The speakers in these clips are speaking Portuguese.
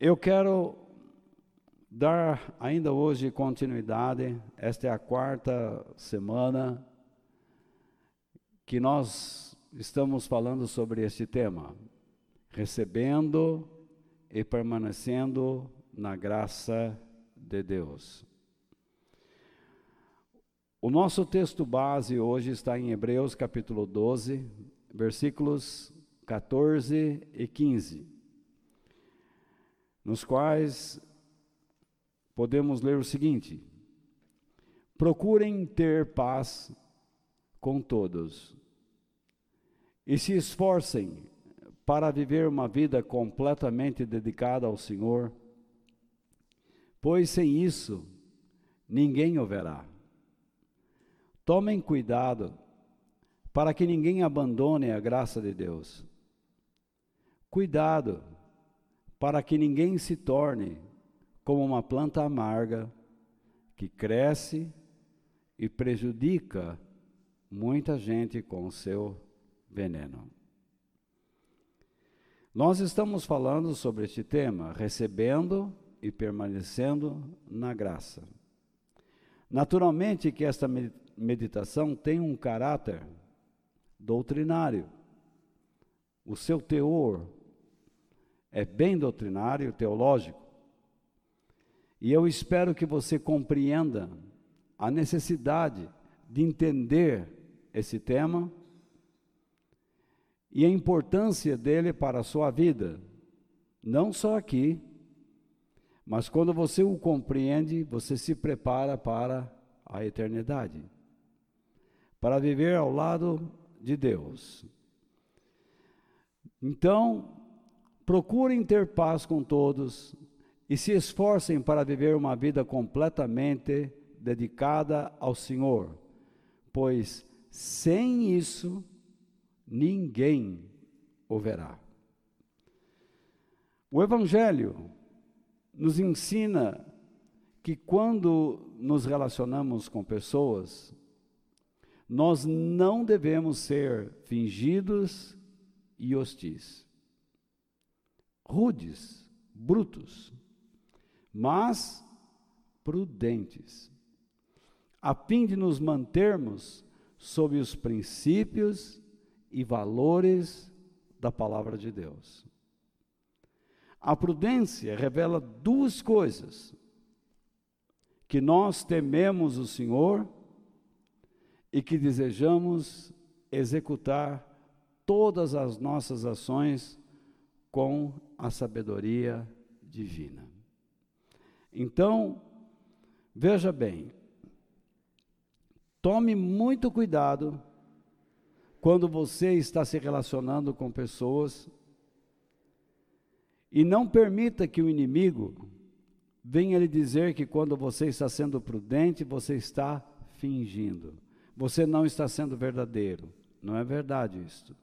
Eu quero dar ainda hoje continuidade, esta é a quarta semana que nós estamos falando sobre este tema, recebendo e permanecendo na graça de Deus. O nosso texto base hoje está em Hebreus capítulo 12, versículos 14 e 15 nos quais podemos ler o seguinte: procurem ter paz com todos e se esforcem para viver uma vida completamente dedicada ao Senhor, pois sem isso ninguém o verá. Tomem cuidado para que ninguém abandone a graça de Deus. Cuidado para que ninguém se torne como uma planta amarga que cresce e prejudica muita gente com o seu veneno. Nós estamos falando sobre este tema, recebendo e permanecendo na graça. Naturalmente que esta meditação tem um caráter doutrinário. O seu teor é bem doutrinário, teológico. E eu espero que você compreenda a necessidade de entender esse tema e a importância dele para a sua vida, não só aqui, mas quando você o compreende, você se prepara para a eternidade, para viver ao lado de Deus. Então, procurem ter paz com todos e se esforcem para viver uma vida completamente dedicada ao Senhor, pois sem isso ninguém o verá. O Evangelho nos ensina que quando nos relacionamos com pessoas, nós não devemos ser fingidos e hostis rudes, brutos, mas prudentes, a fim de nos mantermos sob os princípios e valores da palavra de Deus. A prudência revela duas coisas: que nós tememos o Senhor e que desejamos executar todas as nossas ações com a sabedoria divina. Então, veja bem, tome muito cuidado quando você está se relacionando com pessoas e não permita que o inimigo venha lhe dizer que quando você está sendo prudente, você está fingindo. Você não está sendo verdadeiro. Não é verdade isto.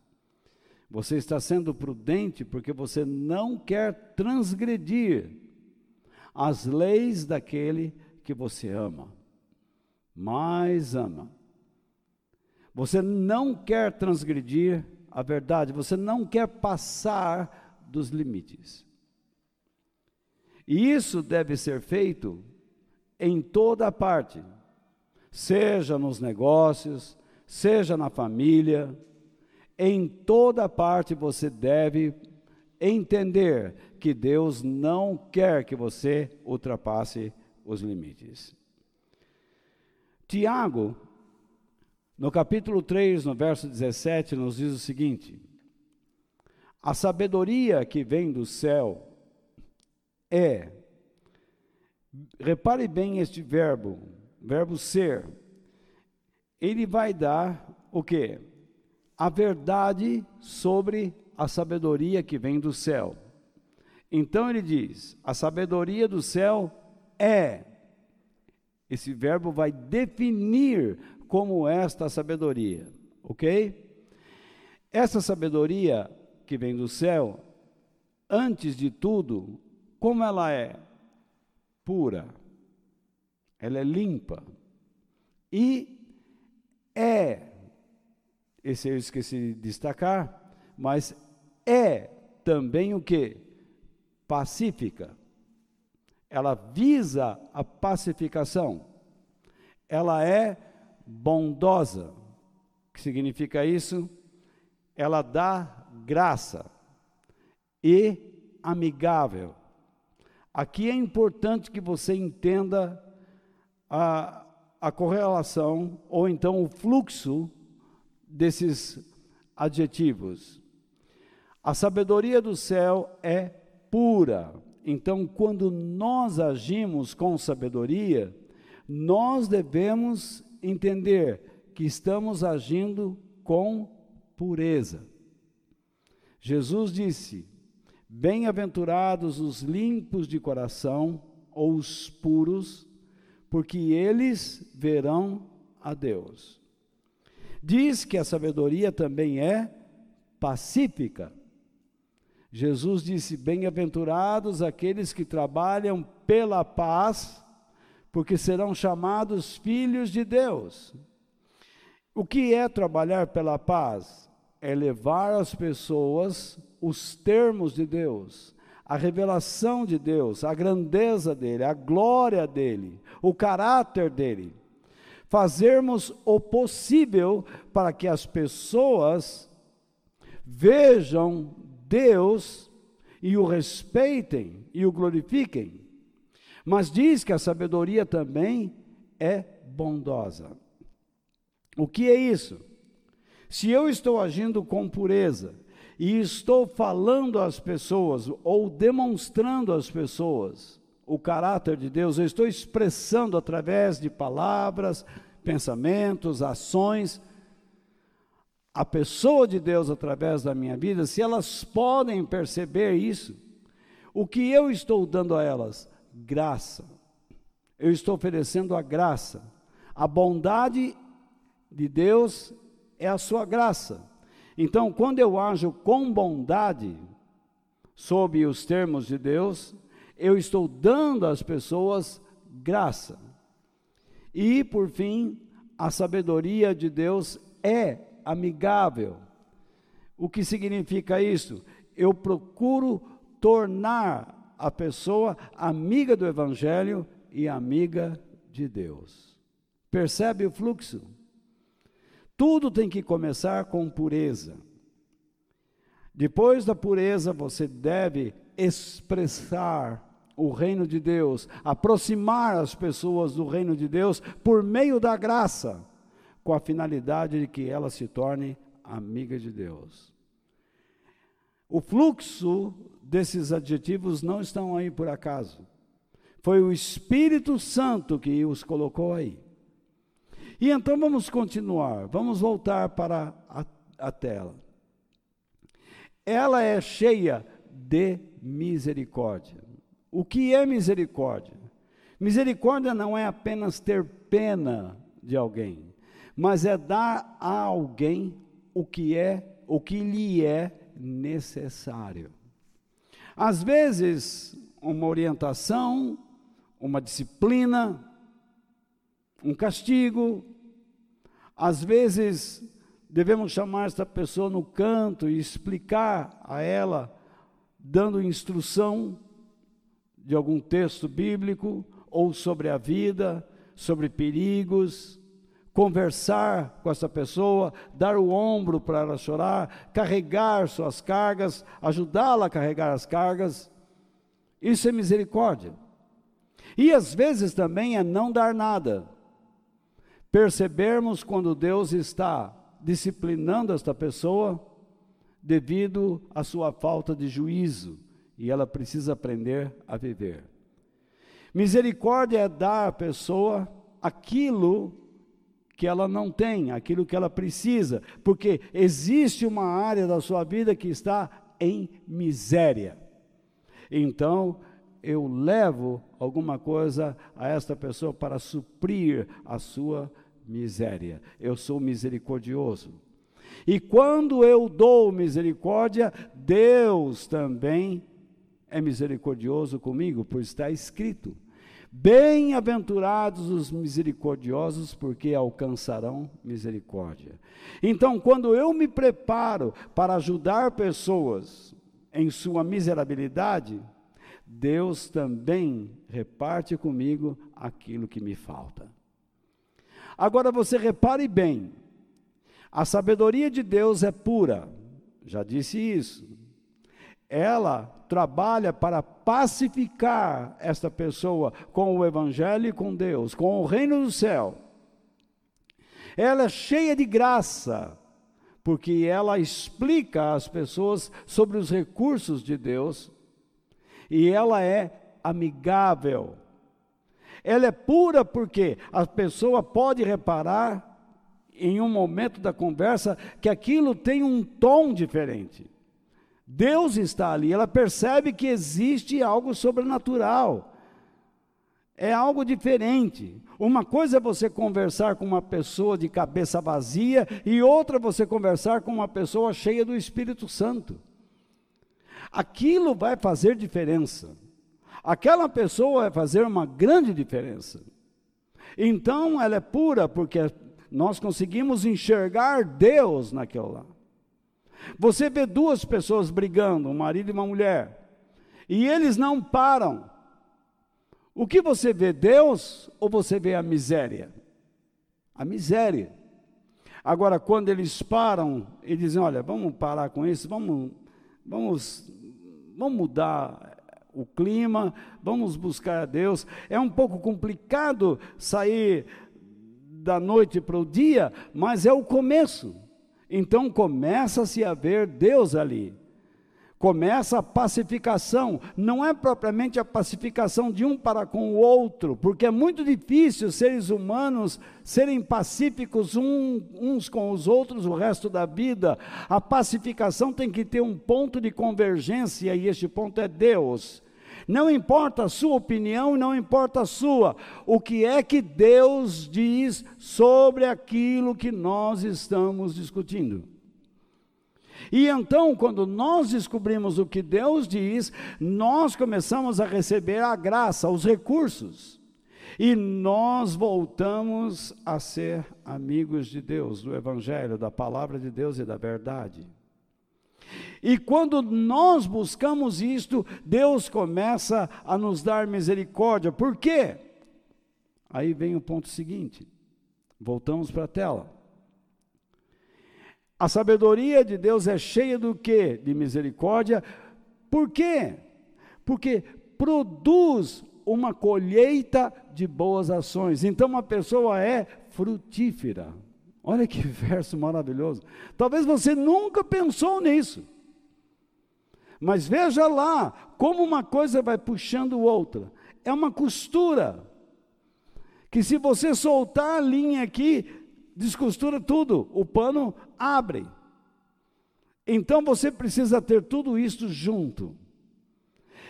Você está sendo prudente porque você não quer transgredir as leis daquele que você ama, mais ama. Você não quer transgredir a verdade, você não quer passar dos limites. E isso deve ser feito em toda parte, seja nos negócios, seja na família, em toda parte você deve entender que Deus não quer que você ultrapasse os limites. Tiago, no capítulo 3, no verso 17, nos diz o seguinte: A sabedoria que vem do céu é, repare bem este verbo, verbo ser, ele vai dar o que? A verdade sobre a sabedoria que vem do céu. Então ele diz: a sabedoria do céu é. Esse verbo vai definir como esta sabedoria, ok? Essa sabedoria que vem do céu, antes de tudo, como ela é? Pura, ela é limpa e é esse eu esqueci de destacar, mas é também o que? pacífica. Ela visa a pacificação. Ela é bondosa. O que significa isso? Ela dá graça e amigável. Aqui é importante que você entenda a, a correlação ou então o fluxo desses adjetivos. A sabedoria do céu é pura. Então, quando nós agimos com sabedoria, nós devemos entender que estamos agindo com pureza. Jesus disse: Bem-aventurados os limpos de coração, ou os puros, porque eles verão a Deus. Diz que a sabedoria também é pacífica. Jesus disse: Bem-aventurados aqueles que trabalham pela paz, porque serão chamados filhos de Deus. O que é trabalhar pela paz? É levar às pessoas os termos de Deus, a revelação de Deus, a grandeza dele, a glória dele, o caráter dele. Fazermos o possível para que as pessoas vejam Deus e o respeitem e o glorifiquem. Mas diz que a sabedoria também é bondosa. O que é isso? Se eu estou agindo com pureza, e estou falando às pessoas ou demonstrando às pessoas o caráter de Deus, eu estou expressando através de palavras, pensamentos, ações, a pessoa de Deus através da minha vida, se elas podem perceber isso, o que eu estou dando a elas? Graça. Eu estou oferecendo a graça. A bondade de Deus é a sua graça. Então, quando eu ajo com bondade, sob os termos de Deus, eu estou dando às pessoas graça. E, por fim, a sabedoria de Deus é amigável. O que significa isso? Eu procuro tornar a pessoa amiga do Evangelho e amiga de Deus. Percebe o fluxo? Tudo tem que começar com pureza. Depois da pureza, você deve expressar o reino de Deus, aproximar as pessoas do reino de Deus por meio da graça, com a finalidade de que ela se torne amiga de Deus. O fluxo desses adjetivos não estão aí por acaso. Foi o Espírito Santo que os colocou aí. E então vamos continuar, vamos voltar para a, a tela. Ela é cheia de misericórdia. O que é misericórdia? Misericórdia não é apenas ter pena de alguém, mas é dar a alguém o que é, o que lhe é necessário. Às vezes, uma orientação, uma disciplina, um castigo. Às vezes, devemos chamar esta pessoa no canto e explicar a ela, dando instrução de algum texto bíblico ou sobre a vida, sobre perigos, conversar com essa pessoa, dar o ombro para ela chorar, carregar suas cargas, ajudá-la a carregar as cargas. Isso é misericórdia. E às vezes também é não dar nada percebermos quando Deus está disciplinando esta pessoa devido à sua falta de juízo e ela precisa aprender a viver. Misericórdia é dar à pessoa aquilo que ela não tem, aquilo que ela precisa, porque existe uma área da sua vida que está em miséria. Então, eu levo alguma coisa a esta pessoa para suprir a sua miséria. Eu sou misericordioso. E quando eu dou misericórdia, Deus também é misericordioso comigo, pois está escrito: Bem-aventurados os misericordiosos, porque alcançarão misericórdia. Então, quando eu me preparo para ajudar pessoas em sua miserabilidade, Deus também reparte comigo aquilo que me falta. Agora você repare bem, a sabedoria de Deus é pura, já disse isso. Ela trabalha para pacificar esta pessoa com o Evangelho e com Deus, com o reino do céu. Ela é cheia de graça, porque ela explica às pessoas sobre os recursos de Deus e ela é amigável. Ela é pura porque a pessoa pode reparar em um momento da conversa que aquilo tem um tom diferente. Deus está ali, ela percebe que existe algo sobrenatural. É algo diferente. Uma coisa é você conversar com uma pessoa de cabeça vazia e outra você conversar com uma pessoa cheia do Espírito Santo. Aquilo vai fazer diferença. Aquela pessoa vai fazer uma grande diferença. Então ela é pura porque nós conseguimos enxergar Deus naquela lá. Você vê duas pessoas brigando, um marido e uma mulher, e eles não param. O que você vê, Deus ou você vê a miséria? A miséria. Agora, quando eles param e dizem: Olha, vamos parar com isso, vamos, vamos, vamos mudar o clima, vamos buscar a Deus. É um pouco complicado sair da noite para o dia, mas é o começo. Então começa-se a ver Deus ali começa a pacificação. Não é propriamente a pacificação de um para com o outro, porque é muito difícil seres humanos serem pacíficos uns com os outros o resto da vida. A pacificação tem que ter um ponto de convergência, e este ponto é Deus. Não importa a sua opinião, não importa a sua. O que é que Deus diz sobre aquilo que nós estamos discutindo? E então, quando nós descobrimos o que Deus diz, nós começamos a receber a graça, os recursos. E nós voltamos a ser amigos de Deus, do Evangelho, da palavra de Deus e da verdade. E quando nós buscamos isto, Deus começa a nos dar misericórdia. Por quê? Aí vem o ponto seguinte. Voltamos para a tela. A sabedoria de Deus é cheia do quê? De misericórdia. Por quê? Porque produz uma colheita de boas ações. Então uma pessoa é frutífera. Olha que verso maravilhoso. Talvez você nunca pensou nisso. Mas veja lá como uma coisa vai puxando outra. É uma costura. Que se você soltar a linha aqui, descostura tudo, o pano abre. Então você precisa ter tudo isso junto.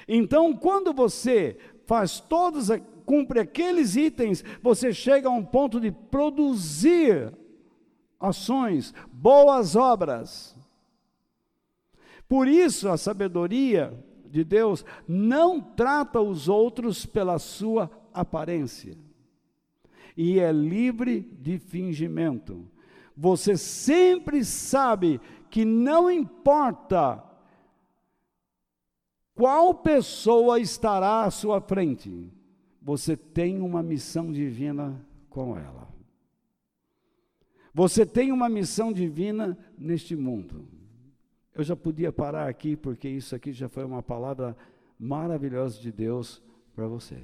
Então, quando você faz todos, cumpre aqueles itens, você chega a um ponto de produzir ações, boas obras. Por isso, a sabedoria de Deus não trata os outros pela sua aparência e é livre de fingimento. Você sempre sabe que não importa qual pessoa estará à sua frente, você tem uma missão divina com ela. Você tem uma missão divina neste mundo. Eu já podia parar aqui, porque isso aqui já foi uma palavra maravilhosa de Deus para você.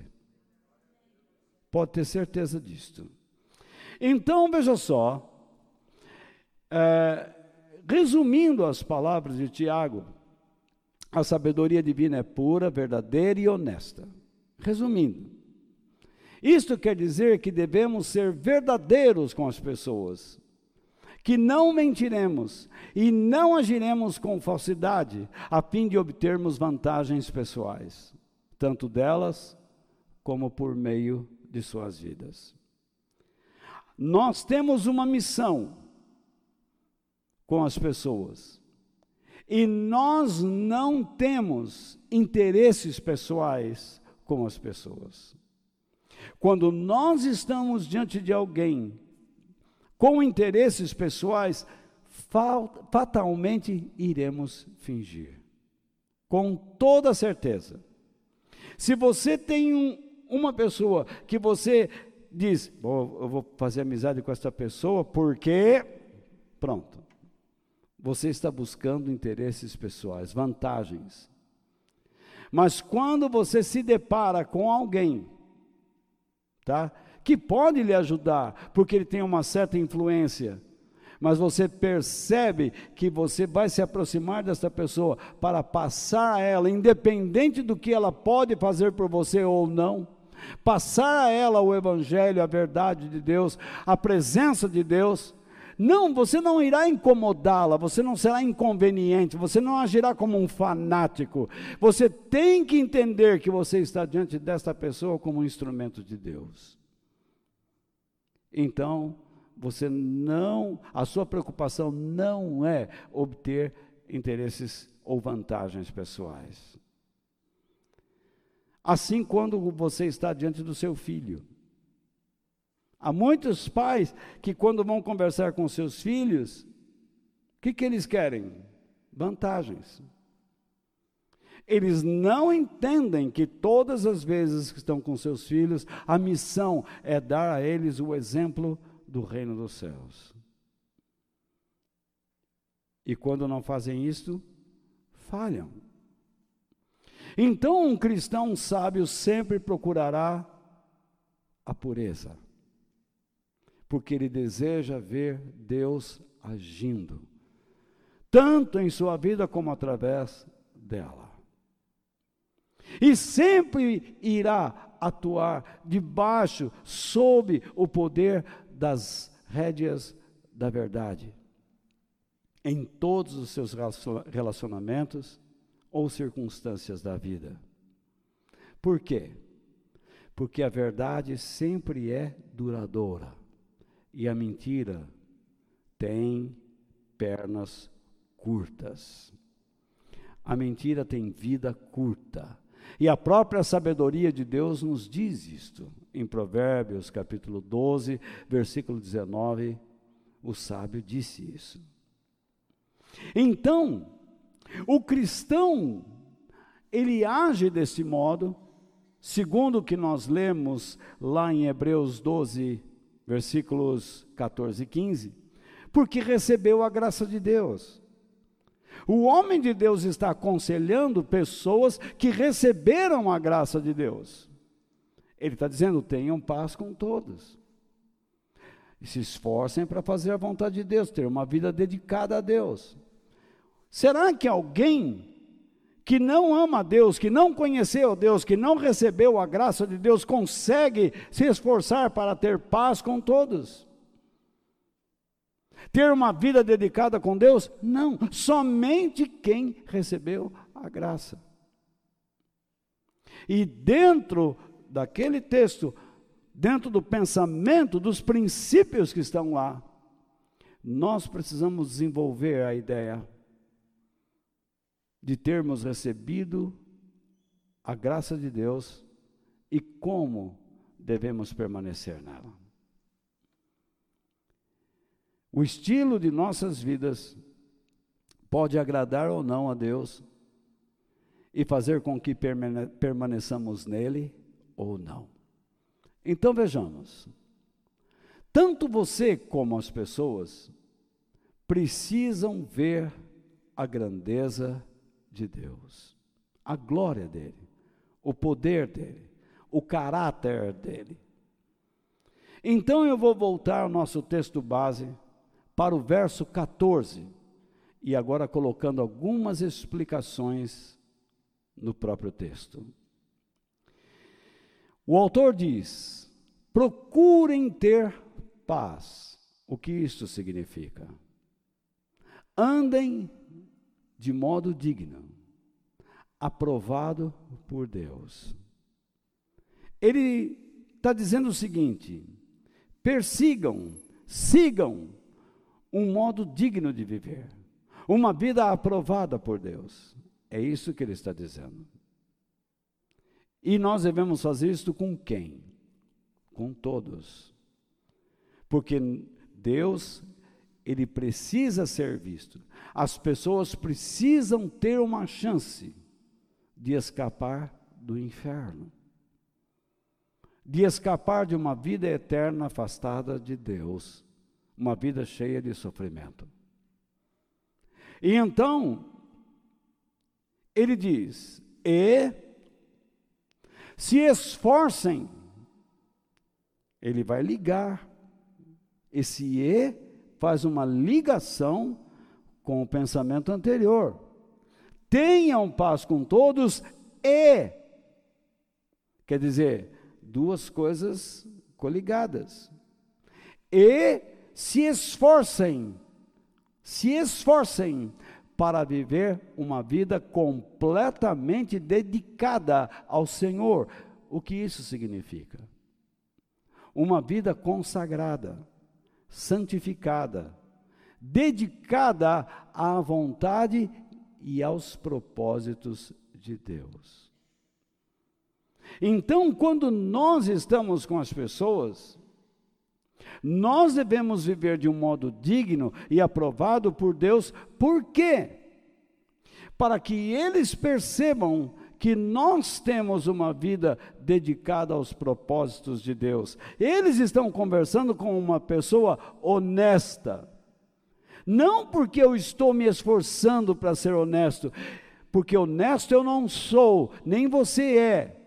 Pode ter certeza disto. Então, veja só, é, resumindo as palavras de Tiago, a sabedoria divina é pura, verdadeira e honesta. Resumindo, isto quer dizer que devemos ser verdadeiros com as pessoas, que não mentiremos e não agiremos com falsidade, a fim de obtermos vantagens pessoais, tanto delas como por meio de suas vidas. Nós temos uma missão com as pessoas. E nós não temos interesses pessoais com as pessoas. Quando nós estamos diante de alguém com interesses pessoais, fatalmente iremos fingir. Com toda certeza. Se você tem um, uma pessoa que você diz, oh, eu vou fazer amizade com essa pessoa porque, pronto, você está buscando interesses pessoais, vantagens. Mas quando você se depara com alguém, tá? Que pode lhe ajudar, porque ele tem uma certa influência, mas você percebe que você vai se aproximar dessa pessoa para passar a ela, independente do que ela pode fazer por você ou não, passar a ela o evangelho, a verdade de Deus, a presença de Deus, não, você não irá incomodá-la, você não será inconveniente, você não agirá como um fanático. Você tem que entender que você está diante desta pessoa como um instrumento de Deus. Então, você não, a sua preocupação não é obter interesses ou vantagens pessoais. Assim, quando você está diante do seu filho, Há muitos pais que, quando vão conversar com seus filhos, o que, que eles querem? Vantagens. Eles não entendem que todas as vezes que estão com seus filhos, a missão é dar a eles o exemplo do reino dos céus. E quando não fazem isto, falham. Então, um cristão sábio sempre procurará a pureza porque ele deseja ver Deus agindo, tanto em sua vida como através dela. E sempre irá atuar debaixo, sob o poder das rédeas da verdade, em todos os seus relacionamentos ou circunstâncias da vida. Por quê? Porque a verdade sempre é duradoura e a mentira tem pernas curtas. A mentira tem vida curta. E a própria sabedoria de Deus nos diz isto. Em Provérbios, capítulo 12, versículo 19, o sábio disse isso. Então, o cristão, ele age desse modo, segundo o que nós lemos lá em Hebreus 12, versículos 14 e 15, porque recebeu a graça de Deus. O homem de Deus está aconselhando pessoas que receberam a graça de Deus. Ele está dizendo: tenham paz com todos. E se esforcem para fazer a vontade de Deus, ter uma vida dedicada a Deus. Será que alguém que não ama a Deus, que não conheceu Deus, que não recebeu a graça de Deus, consegue se esforçar para ter paz com todos? Ter uma vida dedicada com Deus? Não, somente quem recebeu a graça. E dentro daquele texto, dentro do pensamento, dos princípios que estão lá, nós precisamos desenvolver a ideia de termos recebido a graça de Deus e como devemos permanecer nela. O estilo de nossas vidas pode agradar ou não a Deus e fazer com que permaneçamos nele ou não. Então vejamos, tanto você como as pessoas precisam ver a grandeza de Deus, a glória dele, o poder dele, o caráter dele. Então eu vou voltar ao nosso texto base para o verso 14 e agora colocando algumas explicações no próprio texto. O autor diz: procurem ter paz. O que isso significa? Andem de modo digno, aprovado por Deus. Ele está dizendo o seguinte: persigam, sigam um modo digno de viver, uma vida aprovada por Deus. É isso que ele está dizendo. E nós devemos fazer isso com quem? Com todos. Porque Deus ele precisa ser visto. As pessoas precisam ter uma chance de escapar do inferno, de escapar de uma vida eterna afastada de Deus, uma vida cheia de sofrimento. E então, ele diz: e se esforcem, ele vai ligar. Esse e faz uma ligação com o pensamento anterior. Tenham paz com todos e, quer dizer, duas coisas coligadas. E se esforcem, se esforcem para viver uma vida completamente dedicada ao Senhor. O que isso significa? Uma vida consagrada, santificada, dedicada à vontade e aos propósitos de Deus. Então, quando nós estamos com as pessoas, nós devemos viver de um modo digno e aprovado por Deus, por quê? Para que eles percebam que nós temos uma vida dedicada aos propósitos de Deus. Eles estão conversando com uma pessoa honesta. Não porque eu estou me esforçando para ser honesto, porque honesto eu não sou, nem você é.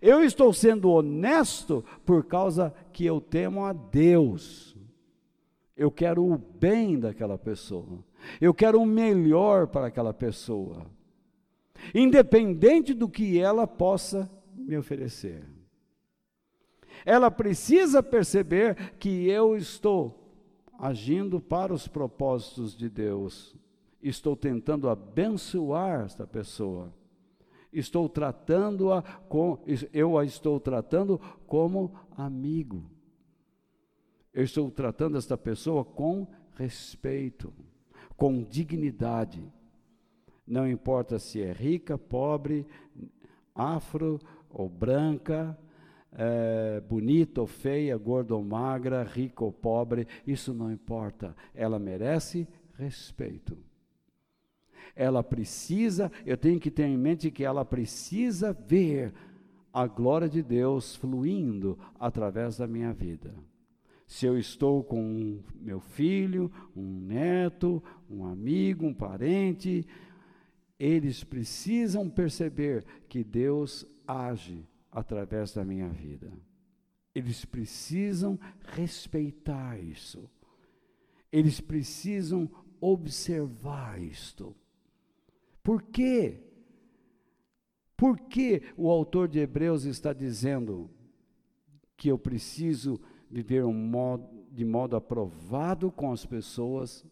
Eu estou sendo honesto por causa que eu temo a Deus. Eu quero o bem daquela pessoa. Eu quero o melhor para aquela pessoa. Independente do que ela possa me oferecer. Ela precisa perceber que eu estou agindo para os propósitos de Deus. Estou tentando abençoar esta pessoa estou tratando-a com, eu a estou tratando como amigo. Eu estou tratando esta pessoa com respeito, com dignidade. Não importa se é rica, pobre, afro ou branca, é, bonita ou feia, gorda ou magra, rica ou pobre, isso não importa. Ela merece respeito ela precisa, eu tenho que ter em mente que ela precisa ver a glória de Deus fluindo através da minha vida. Se eu estou com meu filho, um neto, um amigo, um parente, eles precisam perceber que Deus age através da minha vida. Eles precisam respeitar isso. Eles precisam observar isto. Por quê? Por que o autor de Hebreus está dizendo que eu preciso viver um modo, de modo aprovado com as pessoas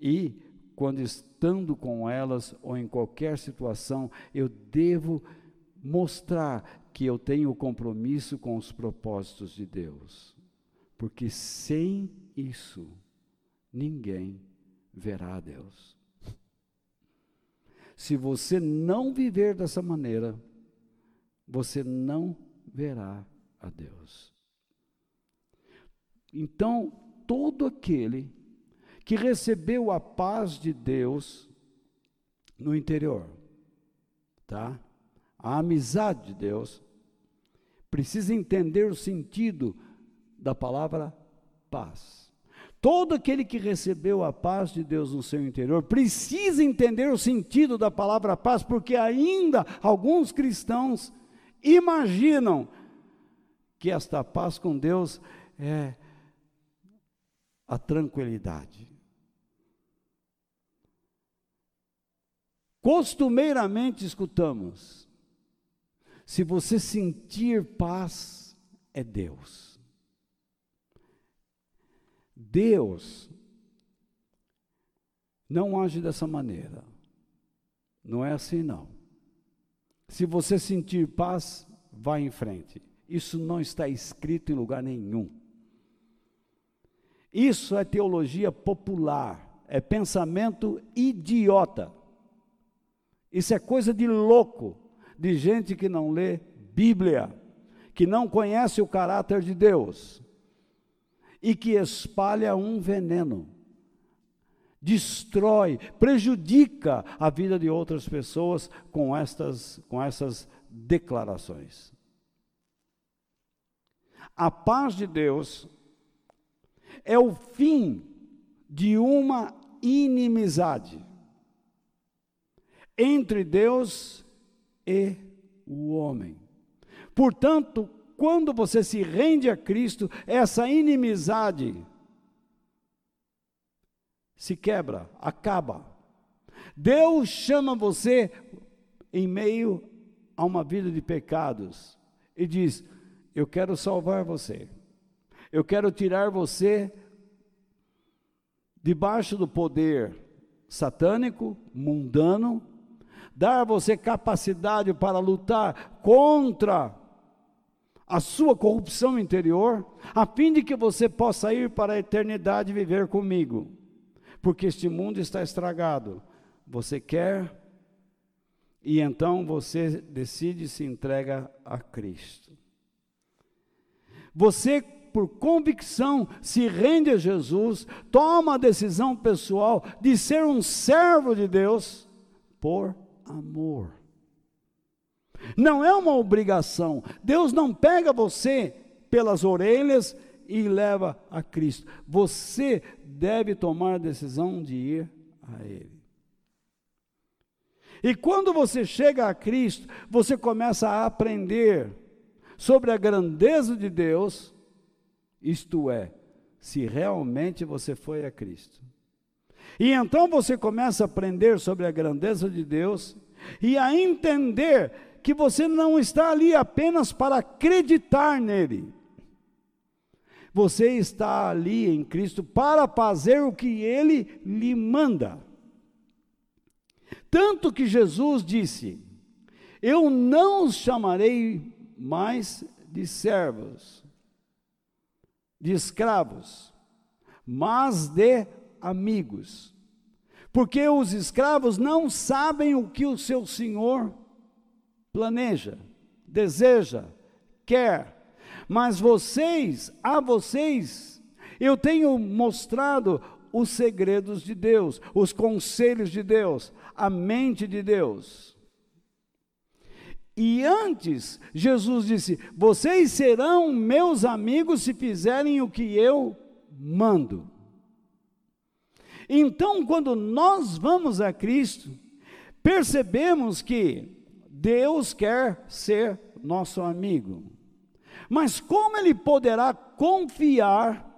e, quando estando com elas ou em qualquer situação, eu devo mostrar que eu tenho compromisso com os propósitos de Deus? Porque sem isso, ninguém verá a Deus. Se você não viver dessa maneira, você não verá a Deus. Então, todo aquele que recebeu a paz de Deus no interior, tá? A amizade de Deus, precisa entender o sentido da palavra paz. Todo aquele que recebeu a paz de Deus no seu interior precisa entender o sentido da palavra paz, porque ainda alguns cristãos imaginam que esta paz com Deus é a tranquilidade. Costumeiramente escutamos: se você sentir paz, é Deus. Deus não age dessa maneira. Não é assim, não. Se você sentir paz, vá em frente. Isso não está escrito em lugar nenhum. Isso é teologia popular, é pensamento idiota. Isso é coisa de louco, de gente que não lê Bíblia, que não conhece o caráter de Deus e que espalha um veneno destrói, prejudica a vida de outras pessoas com estas, com essas declarações. A paz de Deus é o fim de uma inimizade entre Deus e o homem. Portanto, quando você se rende a Cristo, essa inimizade se quebra, acaba. Deus chama você em meio a uma vida de pecados e diz: Eu quero salvar você, eu quero tirar você debaixo do poder satânico, mundano, dar a você capacidade para lutar contra a sua corrupção interior, a fim de que você possa ir para a eternidade viver comigo. Porque este mundo está estragado. Você quer e então você decide se entrega a Cristo. Você, por convicção, se rende a Jesus, toma a decisão pessoal de ser um servo de Deus por amor. Não é uma obrigação. Deus não pega você pelas orelhas e leva a Cristo. Você deve tomar a decisão de ir a Ele. E quando você chega a Cristo, você começa a aprender sobre a grandeza de Deus, isto é, se realmente você foi a Cristo. E então você começa a aprender sobre a grandeza de Deus e a entender que você não está ali apenas para acreditar nele. Você está ali em Cristo para fazer o que ele lhe manda. Tanto que Jesus disse: Eu não os chamarei mais de servos, de escravos, mas de amigos. Porque os escravos não sabem o que o seu senhor planeja, deseja, quer. Mas vocês, a vocês, eu tenho mostrado os segredos de Deus, os conselhos de Deus, a mente de Deus. E antes, Jesus disse: Vocês serão meus amigos se fizerem o que eu mando. Então, quando nós vamos a Cristo, percebemos que Deus quer ser nosso amigo. Mas como ele poderá confiar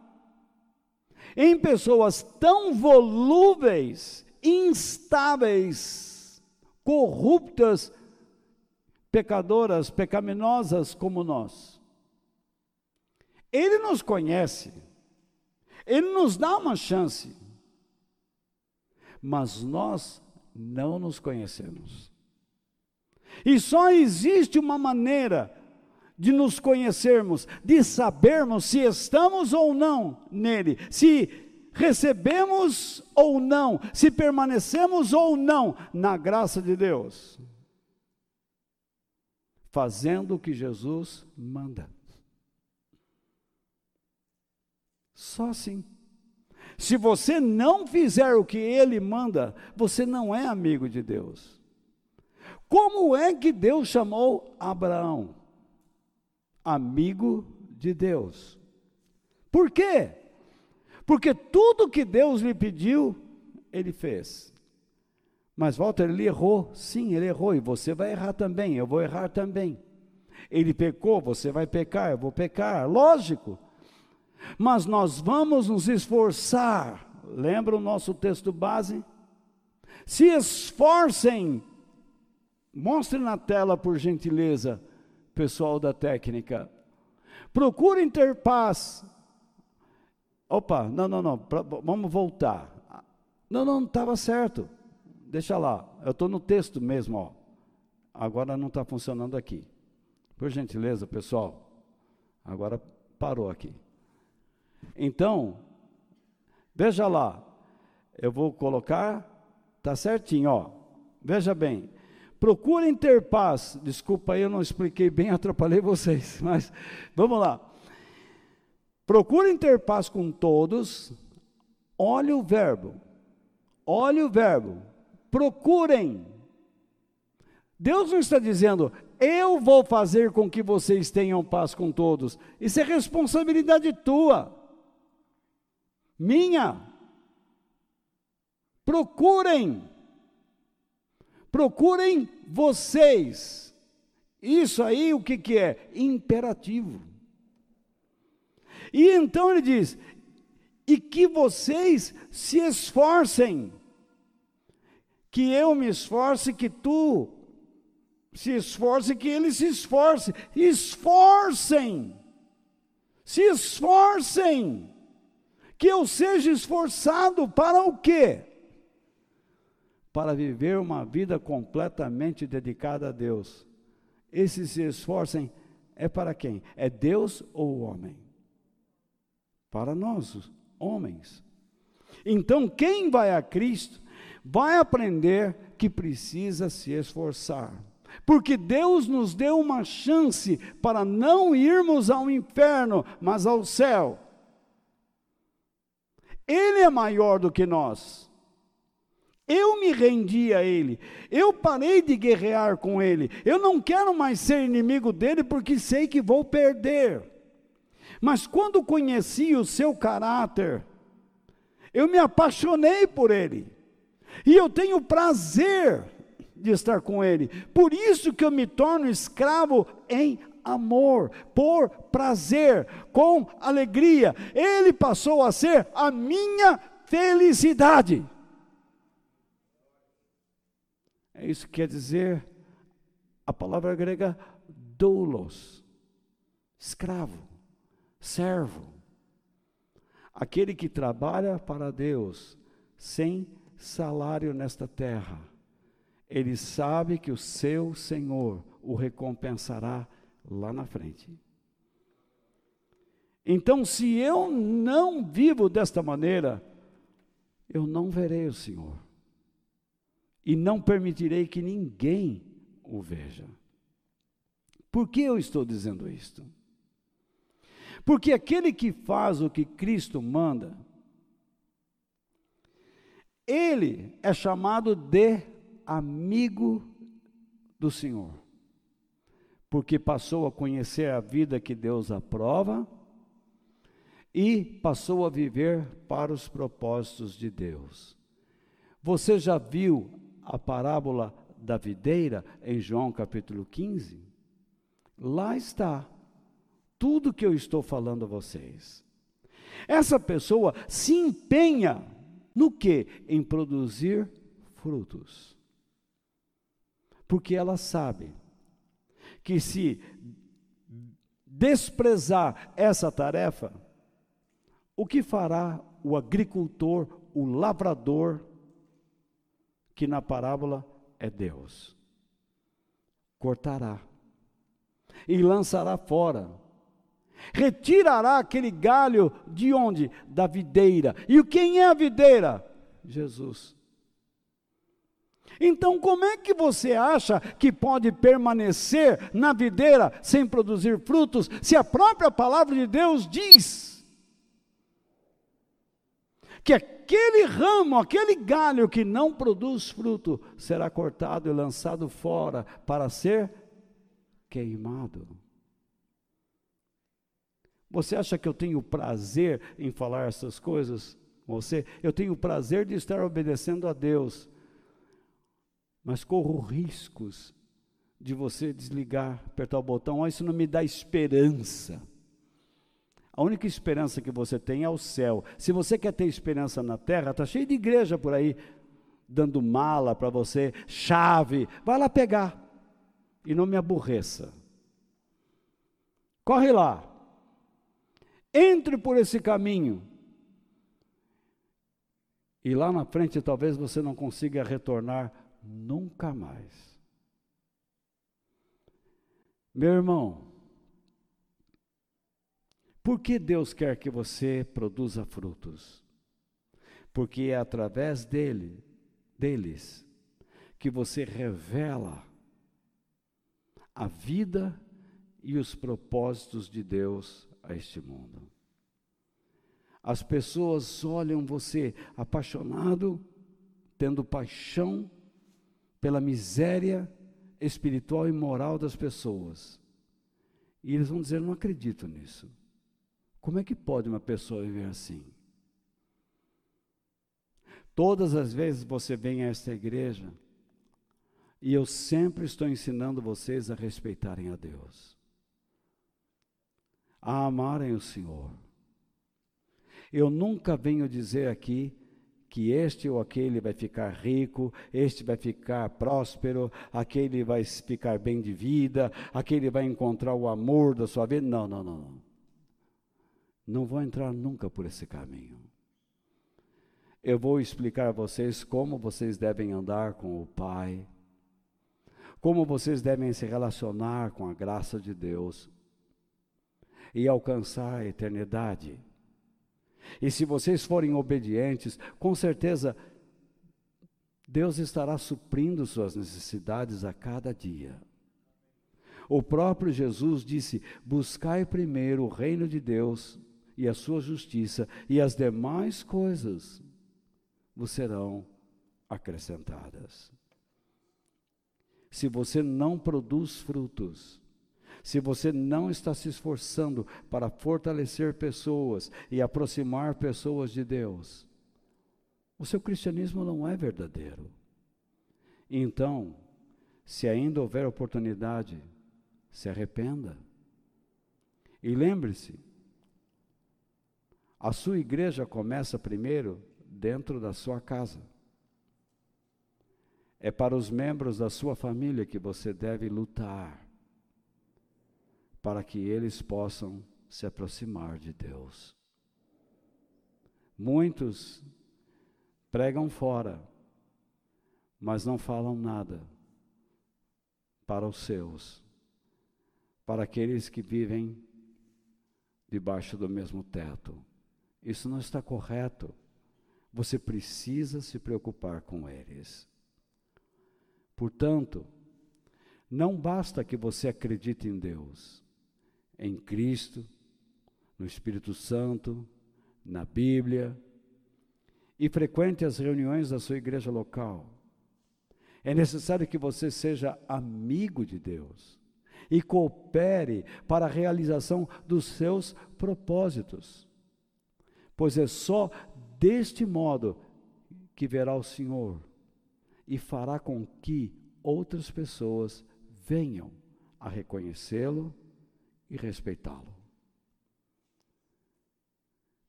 em pessoas tão volúveis, instáveis, corruptas, pecadoras, pecaminosas como nós? Ele nos conhece, ele nos dá uma chance, mas nós não nos conhecemos. E só existe uma maneira de nos conhecermos, de sabermos se estamos ou não nele, se recebemos ou não, se permanecemos ou não na graça de Deus, fazendo o que Jesus manda. Só assim. Se você não fizer o que ele manda, você não é amigo de Deus. Como é que Deus chamou Abraão? Amigo de Deus. Por quê? Porque tudo que Deus lhe pediu, ele fez. Mas Walter, ele errou. Sim, ele errou. E você vai errar também. Eu vou errar também. Ele pecou, você vai pecar, eu vou pecar. Lógico. Mas nós vamos nos esforçar. Lembra o nosso texto base? Se esforcem Mostre na tela, por gentileza, pessoal da técnica. Procurem ter paz. Opa, não, não, não, pra, vamos voltar. Não, não, estava certo. Deixa lá, eu estou no texto mesmo, ó. Agora não está funcionando aqui. Por gentileza, pessoal. Agora parou aqui. Então, veja lá. Eu vou colocar, tá certinho, ó. Veja bem. Procurem ter paz. Desculpa aí, eu não expliquei bem, atrapalhei vocês, mas vamos lá. Procurem ter paz com todos. Olhe o verbo. Olhe o verbo, procurem. Deus não está dizendo, eu vou fazer com que vocês tenham paz com todos. Isso é responsabilidade tua, minha. Procurem, procurem vocês. Isso aí o que, que é? Imperativo. E então ele diz: e que vocês se esforcem, que eu me esforce, que tu se esforce, que ele se esforce, esforcem, se esforcem, que eu seja esforçado para o quê? Para viver uma vida completamente dedicada a Deus. Esses se esforcem é para quem? É Deus ou o homem? Para nós, homens. Então, quem vai a Cristo vai aprender que precisa se esforçar. Porque Deus nos deu uma chance para não irmos ao inferno, mas ao céu. Ele é maior do que nós. Eu me rendi a Ele, eu parei de guerrear com Ele, eu não quero mais ser inimigo dele porque sei que vou perder. Mas quando conheci o seu caráter, eu me apaixonei por Ele, e eu tenho prazer de estar com Ele. Por isso que eu me torno escravo em amor, por prazer, com alegria. Ele passou a ser a minha felicidade. É isso que quer dizer a palavra grega doulos, escravo, servo. Aquele que trabalha para Deus sem salário nesta terra ele sabe que o seu Senhor o recompensará lá na frente. Então, se eu não vivo desta maneira, eu não verei o Senhor. E não permitirei que ninguém o veja. Por que eu estou dizendo isto? Porque aquele que faz o que Cristo manda, ele é chamado de amigo do Senhor, porque passou a conhecer a vida que Deus aprova e passou a viver para os propósitos de Deus. Você já viu a parábola da videira em João capítulo 15? Lá está tudo que eu estou falando a vocês. Essa pessoa se empenha no que? Em produzir frutos porque ela sabe que se desprezar essa tarefa, o que fará o agricultor, o lavrador, que na parábola é Deus? Cortará e lançará fora. Retirará aquele galho de onde? Da videira. E quem é a videira? Jesus. Então, como é que você acha que pode permanecer na videira sem produzir frutos, se a própria palavra de Deus diz que aquele ramo, aquele galho que não produz fruto, será cortado e lançado fora para ser queimado? Você acha que eu tenho prazer em falar essas coisas? Você, eu tenho prazer de estar obedecendo a Deus mas corro riscos de você desligar, apertar o botão, oh, isso não me dá esperança. A única esperança que você tem é o céu. Se você quer ter esperança na terra, está cheio de igreja por aí, dando mala para você, chave, vai lá pegar. E não me aborreça. Corre lá. Entre por esse caminho. E lá na frente talvez você não consiga retornar Nunca mais. Meu irmão, por que Deus quer que você produza frutos? Porque é através dele, deles, que você revela a vida e os propósitos de Deus a este mundo. As pessoas olham você apaixonado tendo paixão pela miséria espiritual e moral das pessoas. E eles vão dizer: não acredito nisso. Como é que pode uma pessoa viver assim? Todas as vezes você vem a esta igreja, e eu sempre estou ensinando vocês a respeitarem a Deus, a amarem o Senhor. Eu nunca venho dizer aqui que este ou aquele vai ficar rico, este vai ficar próspero, aquele vai ficar bem de vida, aquele vai encontrar o amor da sua vida. Não, não, não, não. Não vou entrar nunca por esse caminho. Eu vou explicar a vocês como vocês devem andar com o Pai, como vocês devem se relacionar com a graça de Deus e alcançar a eternidade. E se vocês forem obedientes, com certeza Deus estará suprindo suas necessidades a cada dia. O próprio Jesus disse: Buscai primeiro o reino de Deus e a sua justiça, e as demais coisas vos serão acrescentadas. Se você não produz frutos, se você não está se esforçando para fortalecer pessoas e aproximar pessoas de Deus, o seu cristianismo não é verdadeiro. Então, se ainda houver oportunidade, se arrependa. E lembre-se, a sua igreja começa primeiro dentro da sua casa. É para os membros da sua família que você deve lutar para que eles possam se aproximar de Deus. Muitos pregam fora, mas não falam nada para os seus, para aqueles que vivem debaixo do mesmo teto. Isso não está correto. Você precisa se preocupar com eles. Portanto, não basta que você acredite em Deus em Cristo, no Espírito Santo, na Bíblia, e frequente as reuniões da sua igreja local. É necessário que você seja amigo de Deus e coopere para a realização dos seus propósitos, pois é só deste modo que verá o Senhor e fará com que outras pessoas venham a reconhecê-lo e respeitá-lo.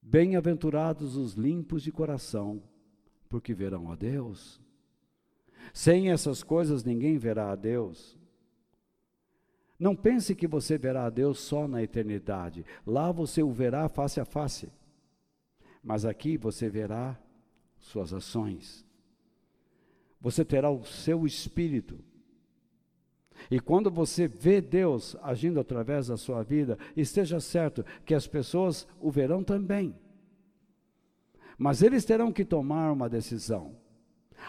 Bem-aventurados os limpos de coração, porque verão a Deus. Sem essas coisas ninguém verá a Deus. Não pense que você verá a Deus só na eternidade. Lá você o verá face a face. Mas aqui você verá suas ações. Você terá o seu espírito e quando você vê Deus agindo através da sua vida, esteja certo que as pessoas o verão também. Mas eles terão que tomar uma decisão.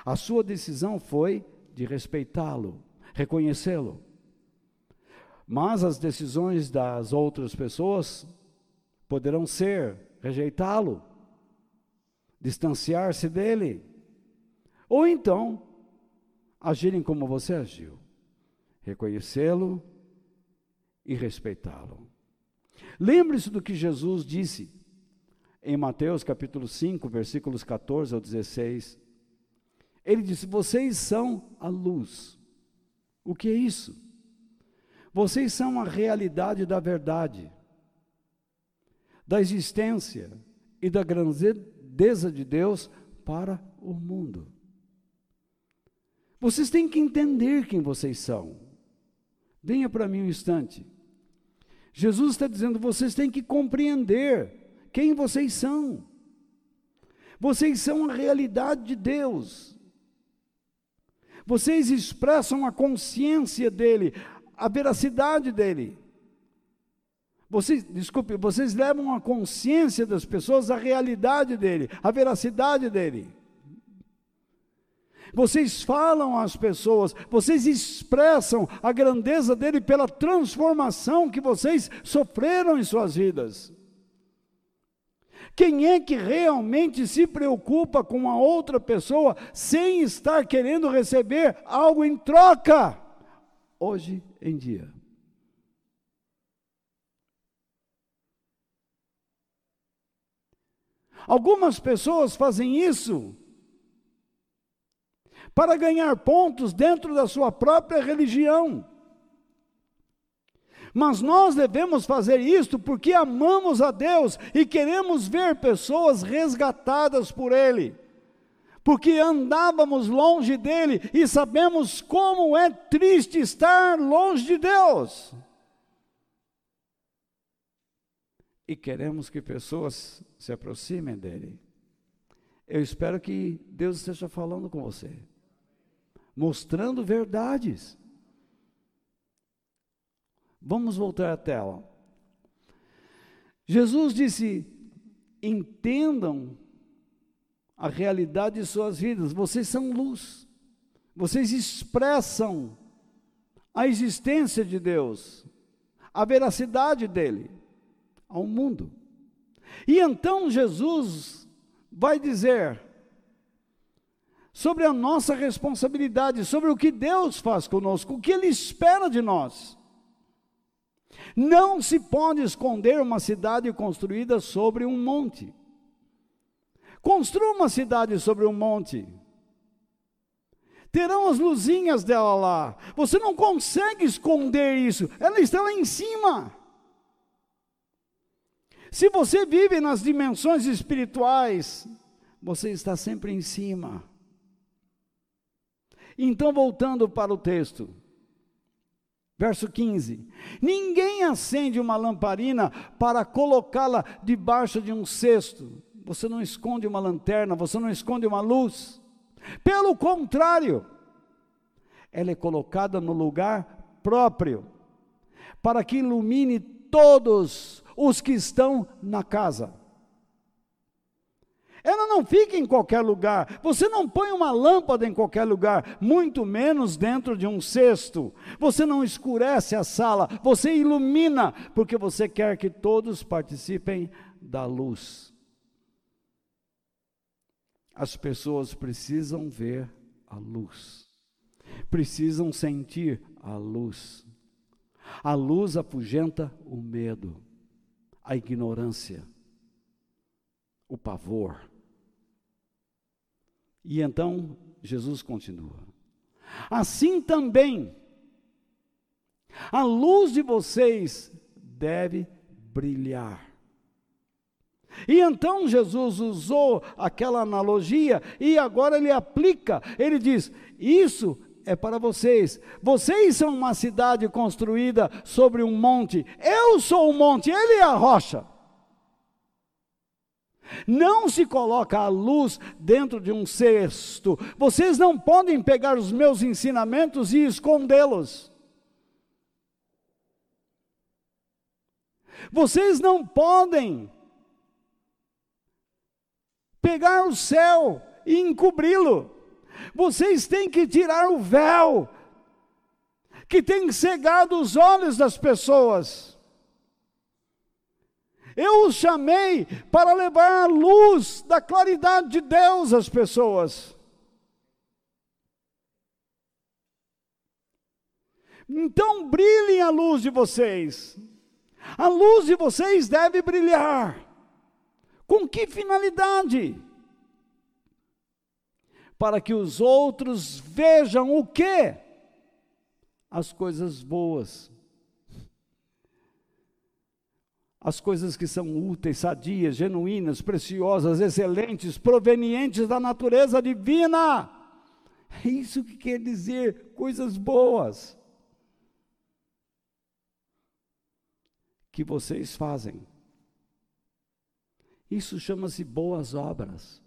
A sua decisão foi de respeitá-lo, reconhecê-lo. Mas as decisões das outras pessoas poderão ser rejeitá-lo, distanciar-se dele, ou então agirem como você agiu reconhecê-lo e respeitá-lo. Lembre-se do que Jesus disse em Mateus capítulo 5, versículos 14 ao 16. Ele disse: Vocês são a luz. O que é isso? Vocês são a realidade da verdade, da existência e da grandeza de Deus para o mundo. Vocês têm que entender quem vocês são. Venha para mim um instante. Jesus está dizendo: vocês têm que compreender quem vocês são. Vocês são a realidade de Deus. Vocês expressam a consciência dele, a veracidade dele. Vocês, desculpe, vocês levam a consciência das pessoas à realidade dele, à veracidade dele vocês falam às pessoas, vocês expressam a grandeza dele pela transformação que vocês sofreram em suas vidas. Quem é que realmente se preocupa com a outra pessoa sem estar querendo receber algo em troca? Hoje em dia. Algumas pessoas fazem isso para ganhar pontos dentro da sua própria religião. Mas nós devemos fazer isto porque amamos a Deus e queremos ver pessoas resgatadas por Ele. Porque andávamos longe dele e sabemos como é triste estar longe de Deus. E queremos que pessoas se aproximem dele. Eu espero que Deus esteja falando com você, mostrando verdades. Vamos voltar à tela. Jesus disse: entendam a realidade de suas vidas, vocês são luz, vocês expressam a existência de Deus, a veracidade dele ao mundo. E então Jesus vai dizer sobre a nossa responsabilidade, sobre o que Deus faz conosco, o que Ele espera de nós. Não se pode esconder uma cidade construída sobre um monte. Construa uma cidade sobre um monte. Terão as luzinhas dela lá. Você não consegue esconder isso. Ela está lá em cima. Se você vive nas dimensões espirituais, você está sempre em cima. Então, voltando para o texto. Verso 15: Ninguém acende uma lamparina para colocá-la debaixo de um cesto. Você não esconde uma lanterna, você não esconde uma luz. Pelo contrário, ela é colocada no lugar próprio, para que ilumine todos os que estão na casa. Ela não fica em qualquer lugar. Você não põe uma lâmpada em qualquer lugar, muito menos dentro de um cesto. Você não escurece a sala, você ilumina, porque você quer que todos participem da luz. As pessoas precisam ver a luz, precisam sentir a luz. A luz afugenta o medo, a ignorância, o pavor. E então Jesus continua: Assim também, a luz de vocês deve brilhar. E então Jesus usou aquela analogia e agora ele aplica, ele diz: Isso é para vocês. Vocês são uma cidade construída sobre um monte. Eu sou o monte, ele é a rocha. Não se coloca a luz dentro de um cesto. Vocês não podem pegar os meus ensinamentos e escondê-los. Vocês não podem pegar o céu e encobri-lo. Vocês têm que tirar o véu que tem cegado os olhos das pessoas. Eu os chamei para levar a luz da claridade de Deus às pessoas. Então brilhem a luz de vocês. A luz de vocês deve brilhar. Com que finalidade? Para que os outros vejam o quê? As coisas boas as coisas que são úteis, sadias, genuínas, preciosas, excelentes, provenientes da natureza divina. É isso que quer dizer coisas boas que vocês fazem. Isso chama-se boas obras.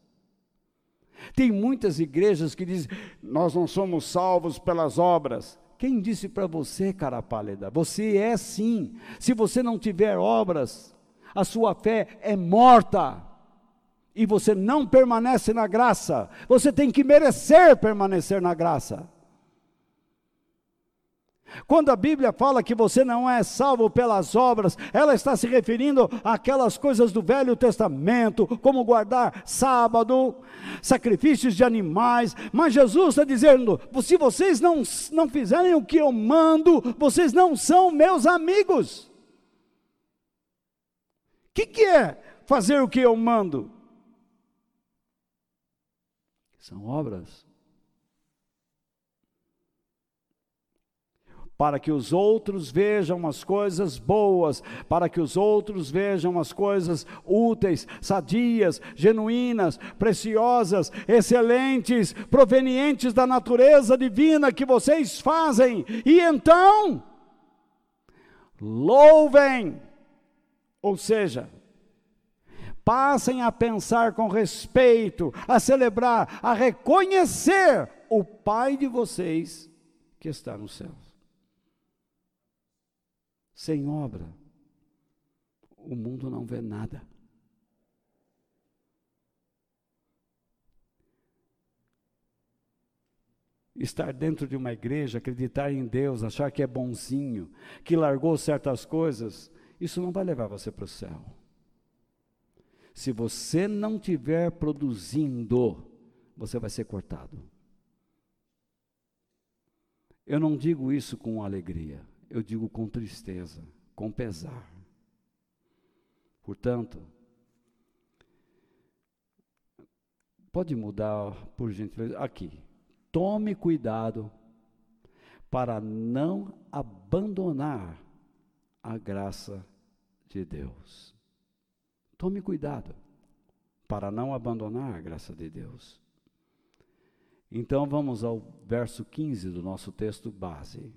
Tem muitas igrejas que dizem: nós não somos salvos pelas obras. Quem disse para você, cara pálida? Você é sim. Se você não tiver obras, a sua fé é morta. E você não permanece na graça. Você tem que merecer permanecer na graça. Quando a Bíblia fala que você não é salvo pelas obras, ela está se referindo àquelas coisas do Velho Testamento, como guardar sábado, sacrifícios de animais, mas Jesus está dizendo: se vocês não, não fizerem o que eu mando, vocês não são meus amigos. O que, que é fazer o que eu mando? São obras. Para que os outros vejam as coisas boas, para que os outros vejam as coisas úteis, sadias, genuínas, preciosas, excelentes, provenientes da natureza divina que vocês fazem, e então louvem, ou seja, passem a pensar com respeito, a celebrar, a reconhecer o Pai de vocês que está no céu sem obra, o mundo não vê nada. Estar dentro de uma igreja, acreditar em Deus, achar que é bonzinho, que largou certas coisas, isso não vai levar você para o céu. Se você não estiver produzindo, você vai ser cortado. Eu não digo isso com alegria eu digo com tristeza, com pesar. Portanto, pode mudar por gentileza aqui. Tome cuidado para não abandonar a graça de Deus. Tome cuidado para não abandonar a graça de Deus. Então vamos ao verso 15 do nosso texto base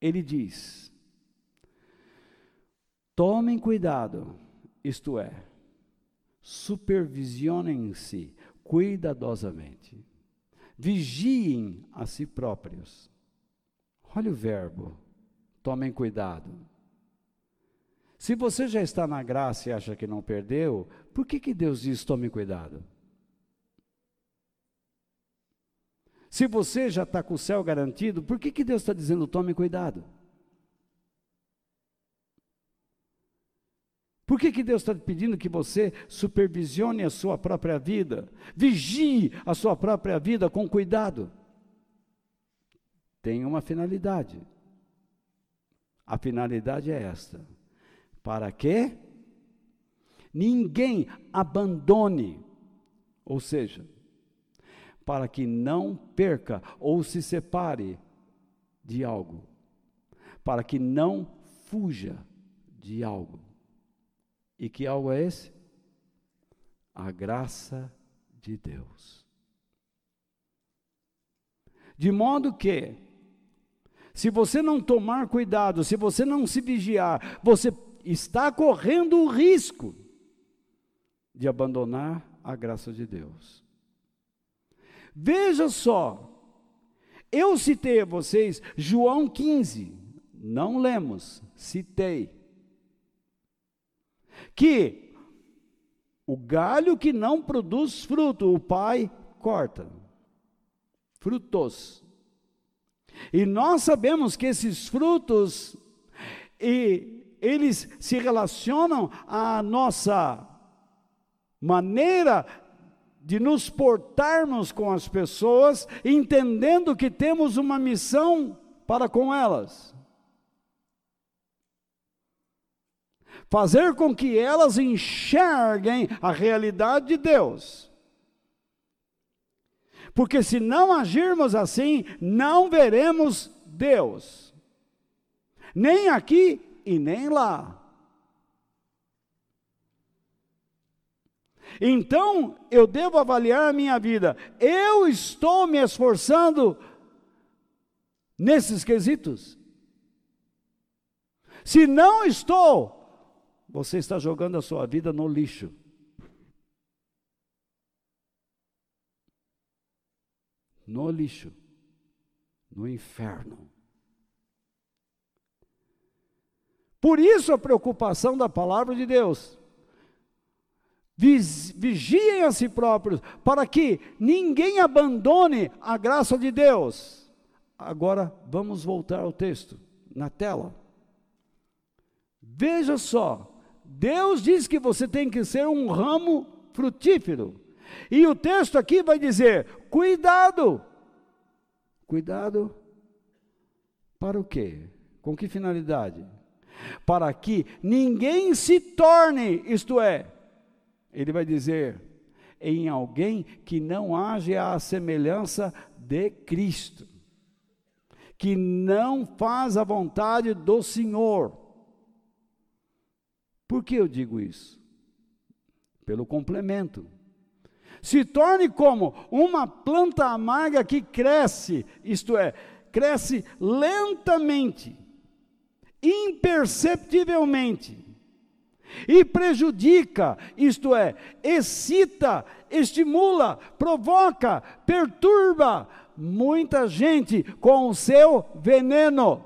ele diz: tomem cuidado, isto é, supervisionem-se cuidadosamente, vigiem a si próprios. Olha o verbo, tomem cuidado. Se você já está na graça e acha que não perdeu, por que, que Deus diz tome cuidado? Se você já está com o céu garantido, por que, que Deus está dizendo tome cuidado? Por que, que Deus está pedindo que você supervisione a sua própria vida? Vigie a sua própria vida com cuidado. Tem uma finalidade. A finalidade é esta: para que ninguém abandone, ou seja, para que não perca ou se separe de algo, para que não fuja de algo. E que algo é esse? A graça de Deus. De modo que, se você não tomar cuidado, se você não se vigiar, você está correndo o risco de abandonar a graça de Deus. Veja só, eu citei a vocês João 15, não lemos, citei. Que o galho que não produz fruto, o pai corta. Frutos. E nós sabemos que esses frutos, e eles se relacionam à nossa maneira de nos portarmos com as pessoas, entendendo que temos uma missão para com elas. Fazer com que elas enxerguem a realidade de Deus. Porque se não agirmos assim, não veremos Deus, nem aqui e nem lá. Então, eu devo avaliar minha vida. Eu estou me esforçando nesses quesitos? Se não estou, você está jogando a sua vida no lixo. No lixo, no inferno. Por isso a preocupação da palavra de Deus vigiem a si próprios, para que ninguém abandone a graça de Deus. Agora vamos voltar ao texto, na tela. Veja só, Deus diz que você tem que ser um ramo frutífero. E o texto aqui vai dizer: cuidado. Cuidado para o quê? Com que finalidade? Para que ninguém se torne, isto é, ele vai dizer, em alguém que não age à semelhança de Cristo, que não faz a vontade do Senhor. Por que eu digo isso? Pelo complemento. Se torne como uma planta amarga que cresce, isto é, cresce lentamente, imperceptivelmente, e prejudica, isto é, excita, estimula, provoca, perturba muita gente com o seu veneno.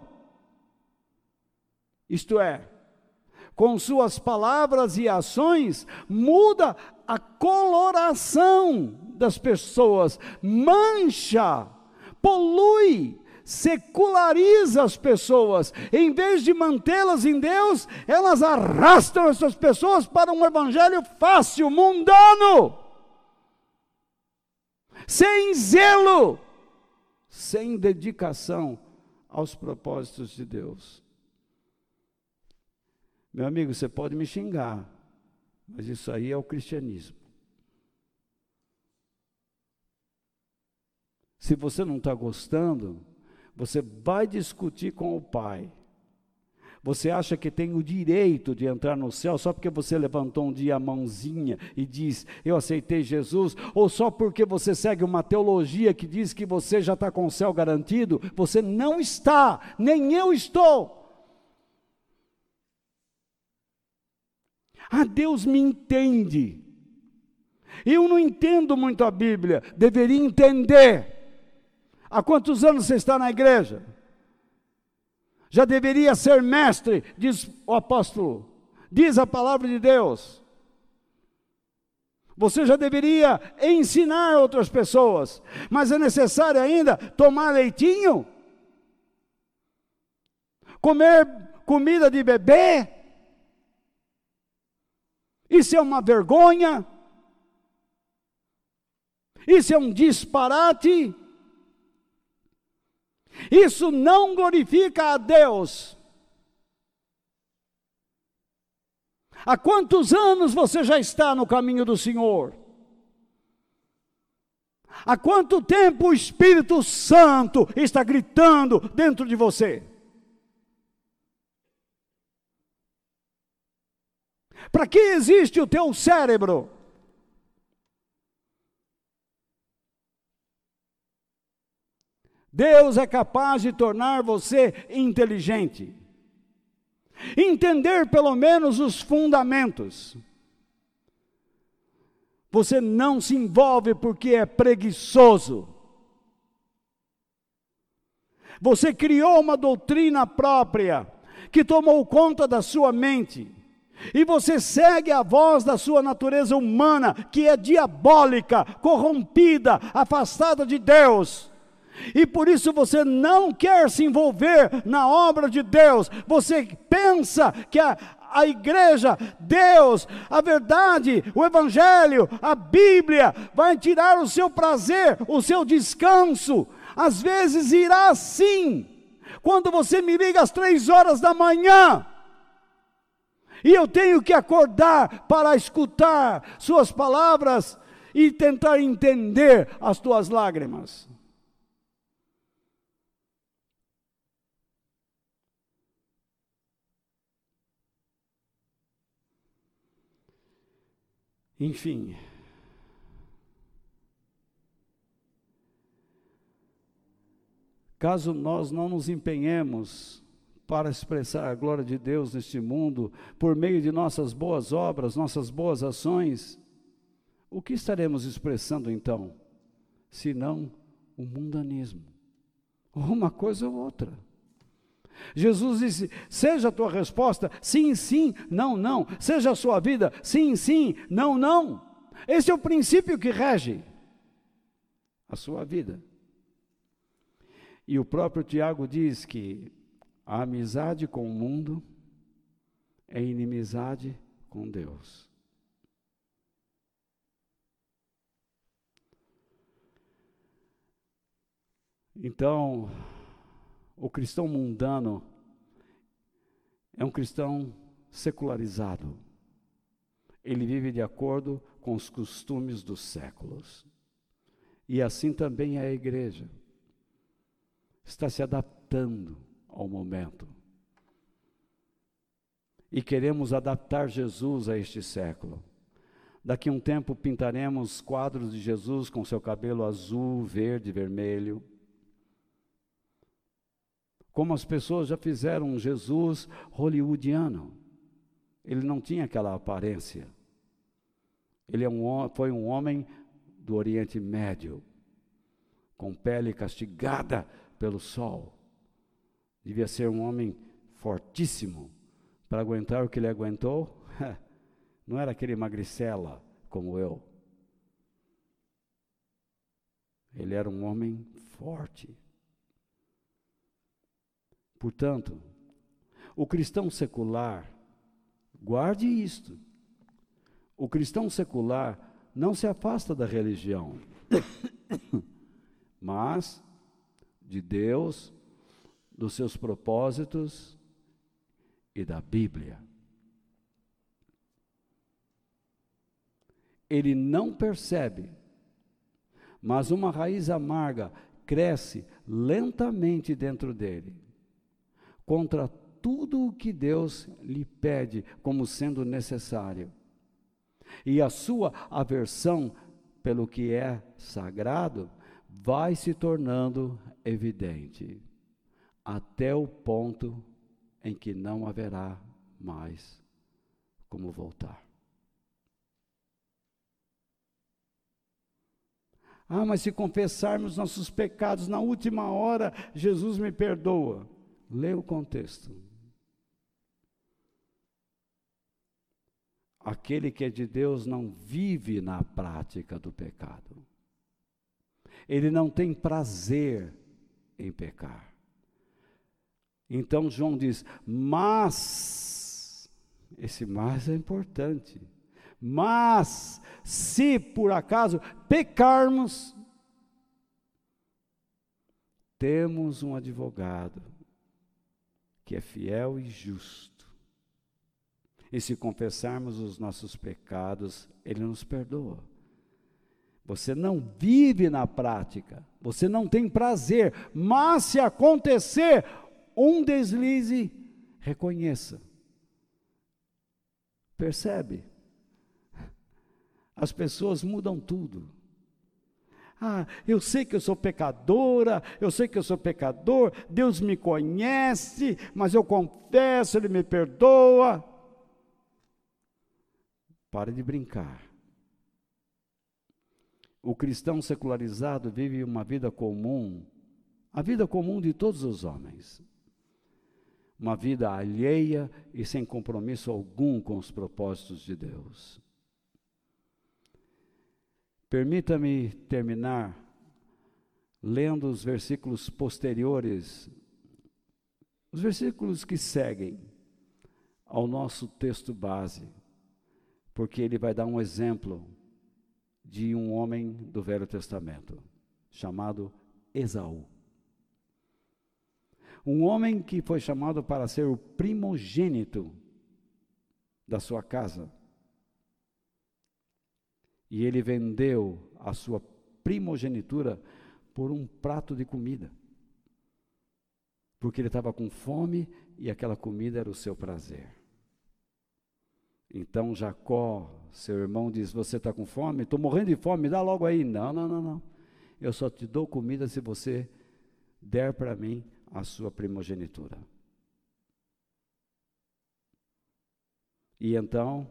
Isto é, com suas palavras e ações, muda a coloração das pessoas, mancha, polui, seculariza as pessoas. Em vez de mantê-las em Deus, elas arrastam essas pessoas para um evangelho fácil, mundano, sem zelo, sem dedicação aos propósitos de Deus. Meu amigo, você pode me xingar, mas isso aí é o cristianismo. Se você não está gostando, você vai discutir com o Pai. Você acha que tem o direito de entrar no céu só porque você levantou um dia a mãozinha e diz, eu aceitei Jesus, ou só porque você segue uma teologia que diz que você já está com o céu garantido? Você não está, nem eu estou. Ah, Deus me entende. Eu não entendo muito a Bíblia, deveria entender. Há quantos anos você está na igreja? Já deveria ser mestre, diz o apóstolo, diz a palavra de Deus. Você já deveria ensinar outras pessoas, mas é necessário ainda tomar leitinho? Comer comida de bebê? Isso é uma vergonha. Isso é um disparate. Isso não glorifica a Deus. Há quantos anos você já está no caminho do Senhor? Há quanto tempo o Espírito Santo está gritando dentro de você? Para que existe o teu cérebro? Deus é capaz de tornar você inteligente. Entender pelo menos os fundamentos. Você não se envolve porque é preguiçoso. Você criou uma doutrina própria que tomou conta da sua mente e você segue a voz da sua natureza humana, que é diabólica, corrompida, afastada de Deus. E por isso você não quer se envolver na obra de Deus. Você pensa que a, a igreja, Deus, a verdade, o Evangelho, a Bíblia, vai tirar o seu prazer, o seu descanso. Às vezes irá sim, quando você me liga às três horas da manhã e eu tenho que acordar para escutar Suas palavras e tentar entender as tuas lágrimas. Enfim. Caso nós não nos empenhemos para expressar a glória de Deus neste mundo, por meio de nossas boas obras, nossas boas ações, o que estaremos expressando então? Se não o mundanismo. Uma coisa ou outra. Jesus disse: seja a tua resposta sim, sim, não, não. Seja a sua vida sim, sim, não, não. Esse é o princípio que rege a sua vida. E o próprio Tiago diz que a amizade com o mundo é inimizade com Deus. Então, o cristão mundano é um cristão secularizado. Ele vive de acordo com os costumes dos séculos. E assim também é a igreja. Está se adaptando ao momento. E queremos adaptar Jesus a este século. Daqui a um tempo pintaremos quadros de Jesus com seu cabelo azul, verde, vermelho como as pessoas já fizeram um Jesus hollywoodiano. Ele não tinha aquela aparência. Ele é um, foi um homem do Oriente Médio, com pele castigada pelo sol. Devia ser um homem fortíssimo para aguentar o que ele aguentou. Não era aquele magricela como eu. Ele era um homem forte. Portanto, o cristão secular, guarde isto. O cristão secular não se afasta da religião, mas de Deus, dos seus propósitos e da Bíblia. Ele não percebe, mas uma raiz amarga cresce lentamente dentro dele contra tudo o que Deus lhe pede como sendo necessário. E a sua aversão pelo que é sagrado vai se tornando evidente, até o ponto em que não haverá mais como voltar. Ah, mas se confessarmos nossos pecados na última hora, Jesus me perdoa. Lê o contexto. Aquele que é de Deus não vive na prática do pecado. Ele não tem prazer em pecar. Então João diz: Mas, esse mas é importante. Mas, se por acaso pecarmos, temos um advogado que é fiel e justo. E se confessarmos os nossos pecados, Ele nos perdoa. Você não vive na prática, você não tem prazer, mas se acontecer um deslize, reconheça. Percebe? As pessoas mudam tudo. Ah, eu sei que eu sou pecadora, eu sei que eu sou pecador, Deus me conhece, mas eu confesso, Ele me perdoa. Pare de brincar. O cristão secularizado vive uma vida comum, a vida comum de todos os homens. Uma vida alheia e sem compromisso algum com os propósitos de Deus. Permita-me terminar lendo os versículos posteriores, os versículos que seguem ao nosso texto base, porque ele vai dar um exemplo de um homem do Velho Testamento, chamado Esaú. Um homem que foi chamado para ser o primogênito da sua casa e ele vendeu a sua primogenitura por um prato de comida. Porque ele estava com fome e aquela comida era o seu prazer. Então Jacó, seu irmão, diz: Você está com fome? Estou morrendo de fome, me dá logo aí. Não, não, não, não. Eu só te dou comida se você der para mim a sua primogenitura. E então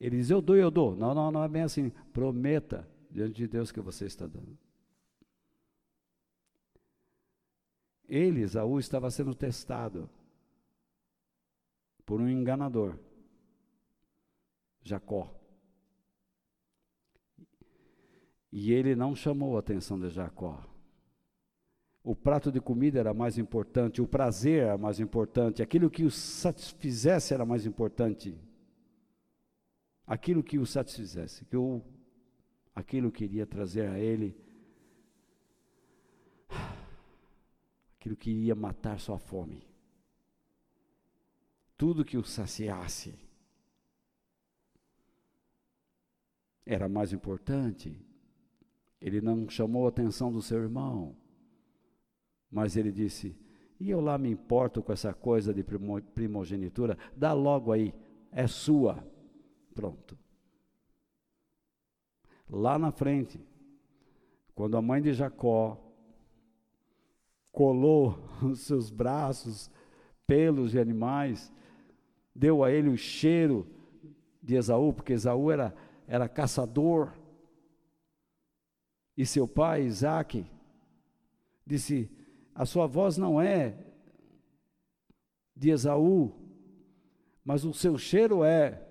ele diz: Eu dou, eu dou. Não, não, não é bem assim. Prometa diante de Deus que você está dando. Ele, Esaú, estava sendo testado por um enganador, Jacó. E ele não chamou a atenção de Jacó. O prato de comida era mais importante, o prazer era mais importante, aquilo que o satisfizesse era mais importante. Aquilo que o satisfizesse, que o, aquilo que iria trazer a ele, aquilo que iria matar sua fome. Tudo que o saciasse era mais importante. Ele não chamou a atenção do seu irmão. Mas ele disse: E eu lá me importo com essa coisa de primogenitura? Dá logo aí, é sua. Pronto. Lá na frente, quando a mãe de Jacó colou os seus braços, pelos de animais, deu a ele o cheiro de Esaú, porque Esaú era, era caçador, e seu pai, Isaac, disse: a sua voz não é de Esaú, mas o seu cheiro é.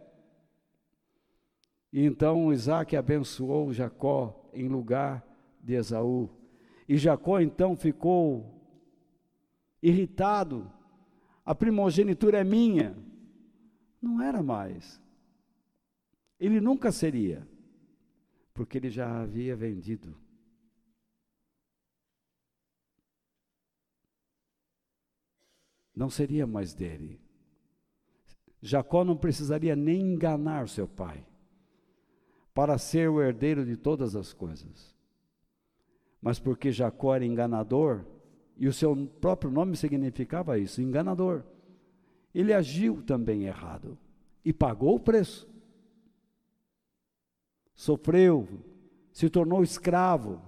E então Isaac abençoou Jacó em lugar de Esaú. E Jacó então ficou irritado. A primogenitura é minha. Não era mais. Ele nunca seria, porque ele já havia vendido não seria mais dele. Jacó não precisaria nem enganar seu pai para ser o herdeiro de todas as coisas. Mas porque Jacó era enganador, e o seu próprio nome significava isso, enganador, ele agiu também errado e pagou o preço. Sofreu, se tornou escravo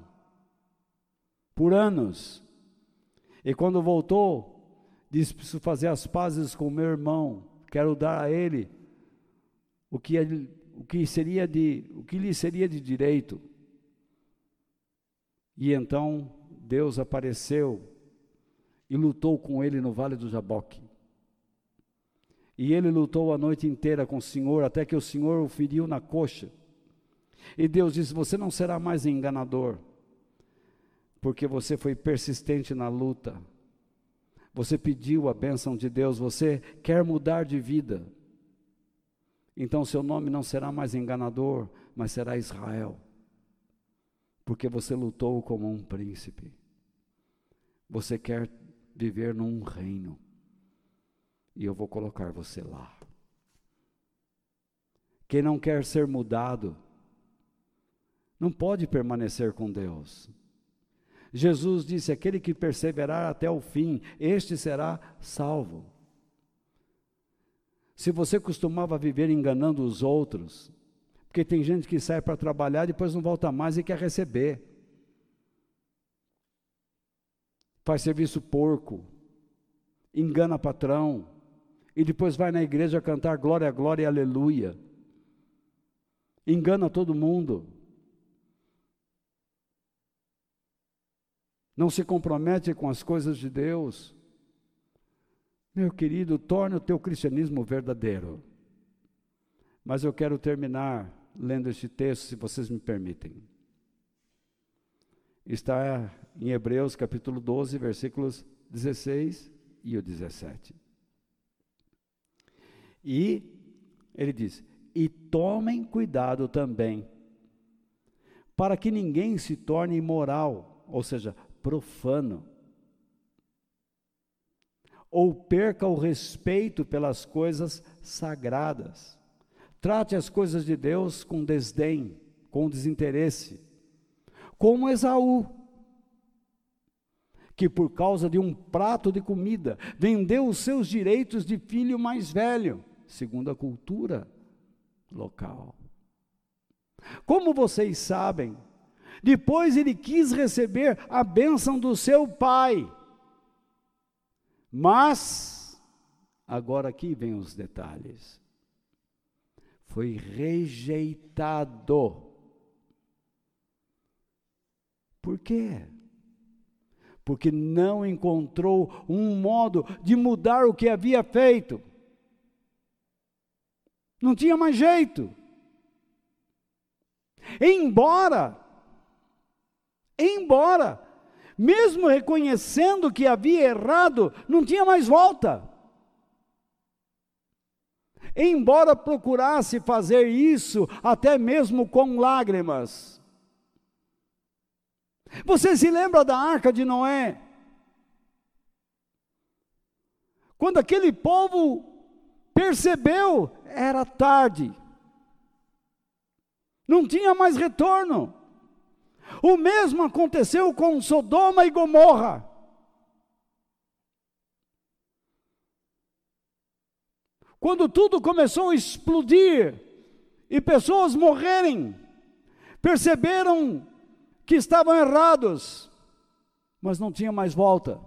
por anos. E quando voltou, Diz: preciso fazer as pazes com meu irmão, quero dar a ele o que, ele, o que seria de, o que lhe seria de direito. E então Deus apareceu e lutou com ele no vale do Jaboque. E ele lutou a noite inteira com o Senhor, até que o Senhor o feriu na coxa. E Deus disse: Você não será mais enganador, porque você foi persistente na luta você pediu a bênção de Deus, você quer mudar de vida. Então seu nome não será mais enganador, mas será Israel. Porque você lutou como um príncipe. Você quer viver num reino. E eu vou colocar você lá. Quem não quer ser mudado, não pode permanecer com Deus. Jesus disse: aquele que perseverar até o fim, este será salvo. Se você costumava viver enganando os outros, porque tem gente que sai para trabalhar e depois não volta mais e quer receber. Faz serviço porco, engana patrão, e depois vai na igreja cantar glória, glória aleluia. Engana todo mundo. não se compromete com as coisas de Deus. Meu querido, torne o teu cristianismo verdadeiro. Mas eu quero terminar lendo este texto, se vocês me permitem. Está em Hebreus capítulo 12, versículos 16 e o 17. E ele diz: E tomem cuidado também, para que ninguém se torne imoral, ou seja, profano, ou perca o respeito pelas coisas sagradas. Trate as coisas de Deus com desdém, com desinteresse, como Esaú, que por causa de um prato de comida vendeu os seus direitos de filho mais velho, segundo a cultura local. Como vocês sabem, depois ele quis receber a bênção do seu pai. Mas, agora aqui vem os detalhes. Foi rejeitado. Por quê? Porque não encontrou um modo de mudar o que havia feito. Não tinha mais jeito. Embora Embora mesmo reconhecendo que havia errado, não tinha mais volta. Embora procurasse fazer isso até mesmo com lágrimas. Você se lembra da arca de Noé? Quando aquele povo percebeu, era tarde. Não tinha mais retorno. O mesmo aconteceu com Sodoma e Gomorra. Quando tudo começou a explodir e pessoas morrerem, perceberam que estavam errados, mas não tinha mais volta.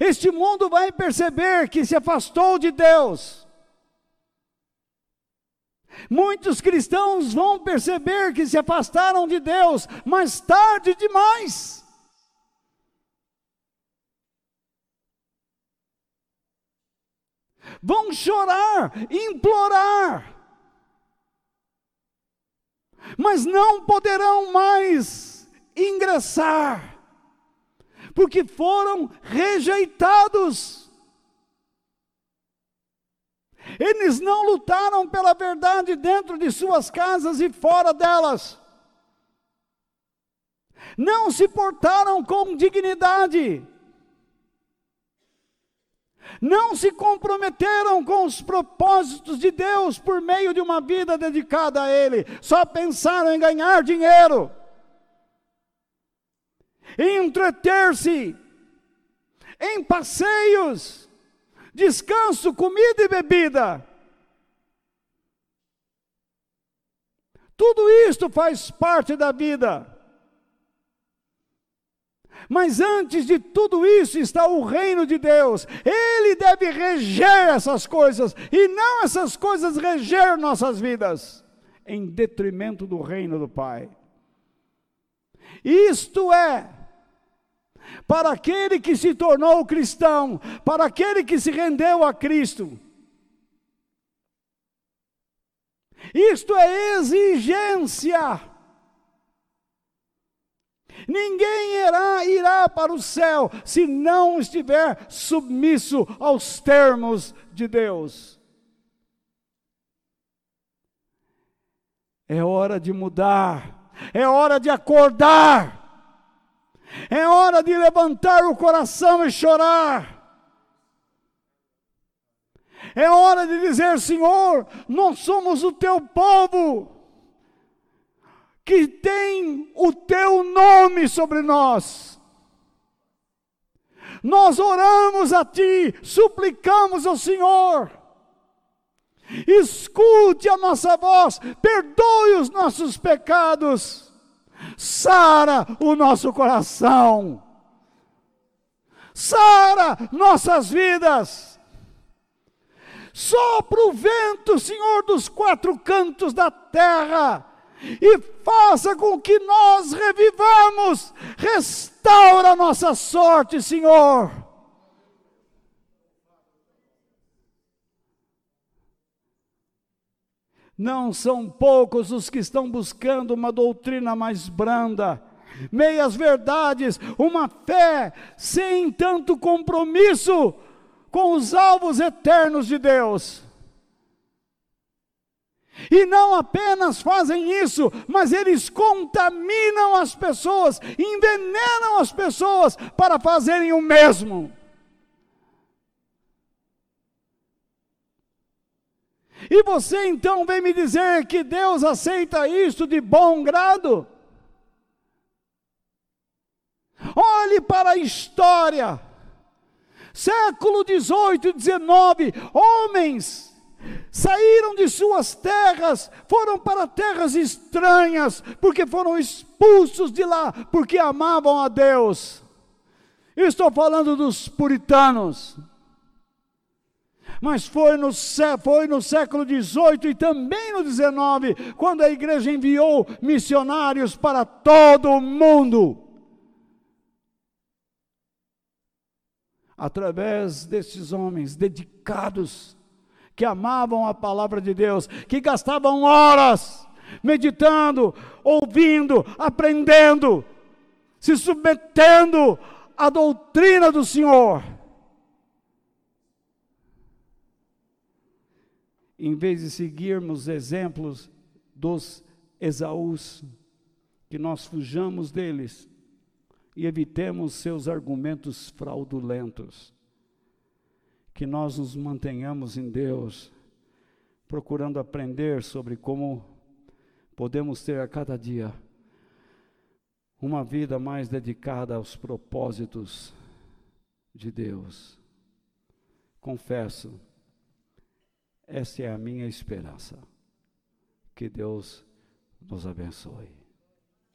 Este mundo vai perceber que se afastou de Deus. Muitos cristãos vão perceber que se afastaram de Deus, mas tarde demais. Vão chorar, implorar, mas não poderão mais ingressar, porque foram rejeitados. Eles não lutaram pela verdade dentro de suas casas e fora delas. Não se portaram com dignidade. Não se comprometeram com os propósitos de Deus por meio de uma vida dedicada a Ele. Só pensaram em ganhar dinheiro, em entreter-se, em passeios descanso, comida e bebida. Tudo isto faz parte da vida. Mas antes de tudo isso está o reino de Deus. Ele deve reger essas coisas e não essas coisas reger nossas vidas em detrimento do reino do Pai. Isto é para aquele que se tornou cristão, para aquele que se rendeu a Cristo. Isto é exigência. Ninguém irá, irá para o céu se não estiver submisso aos termos de Deus. É hora de mudar, é hora de acordar. É hora de levantar o coração e chorar. É hora de dizer: Senhor, nós somos o teu povo, que tem o teu nome sobre nós. Nós oramos a Ti, suplicamos ao Senhor. Escute a nossa voz, perdoe os nossos pecados sara o nosso coração, sara nossas vidas. Sopra o vento, Senhor, dos quatro cantos da terra, e faça com que nós revivamos, restaura nossa sorte, Senhor. Não são poucos os que estão buscando uma doutrina mais branda, meias verdades, uma fé sem tanto compromisso com os alvos eternos de Deus. E não apenas fazem isso, mas eles contaminam as pessoas, envenenam as pessoas para fazerem o mesmo. E você então vem me dizer que Deus aceita isto de bom grado? Olhe para a história, século 18 e 19, homens saíram de suas terras, foram para terras estranhas, porque foram expulsos de lá, porque amavam a Deus. Estou falando dos puritanos mas foi no, foi no século XVIII e também no XIX, quando a igreja enviou missionários para todo o mundo. Através desses homens dedicados, que amavam a palavra de Deus, que gastavam horas meditando, ouvindo, aprendendo, se submetendo à doutrina do Senhor. Em vez de seguirmos exemplos dos Esaús, que nós fujamos deles e evitemos seus argumentos fraudulentos. Que nós nos mantenhamos em Deus, procurando aprender sobre como podemos ter a cada dia uma vida mais dedicada aos propósitos de Deus. Confesso, essa é a minha esperança. Que Deus nos abençoe.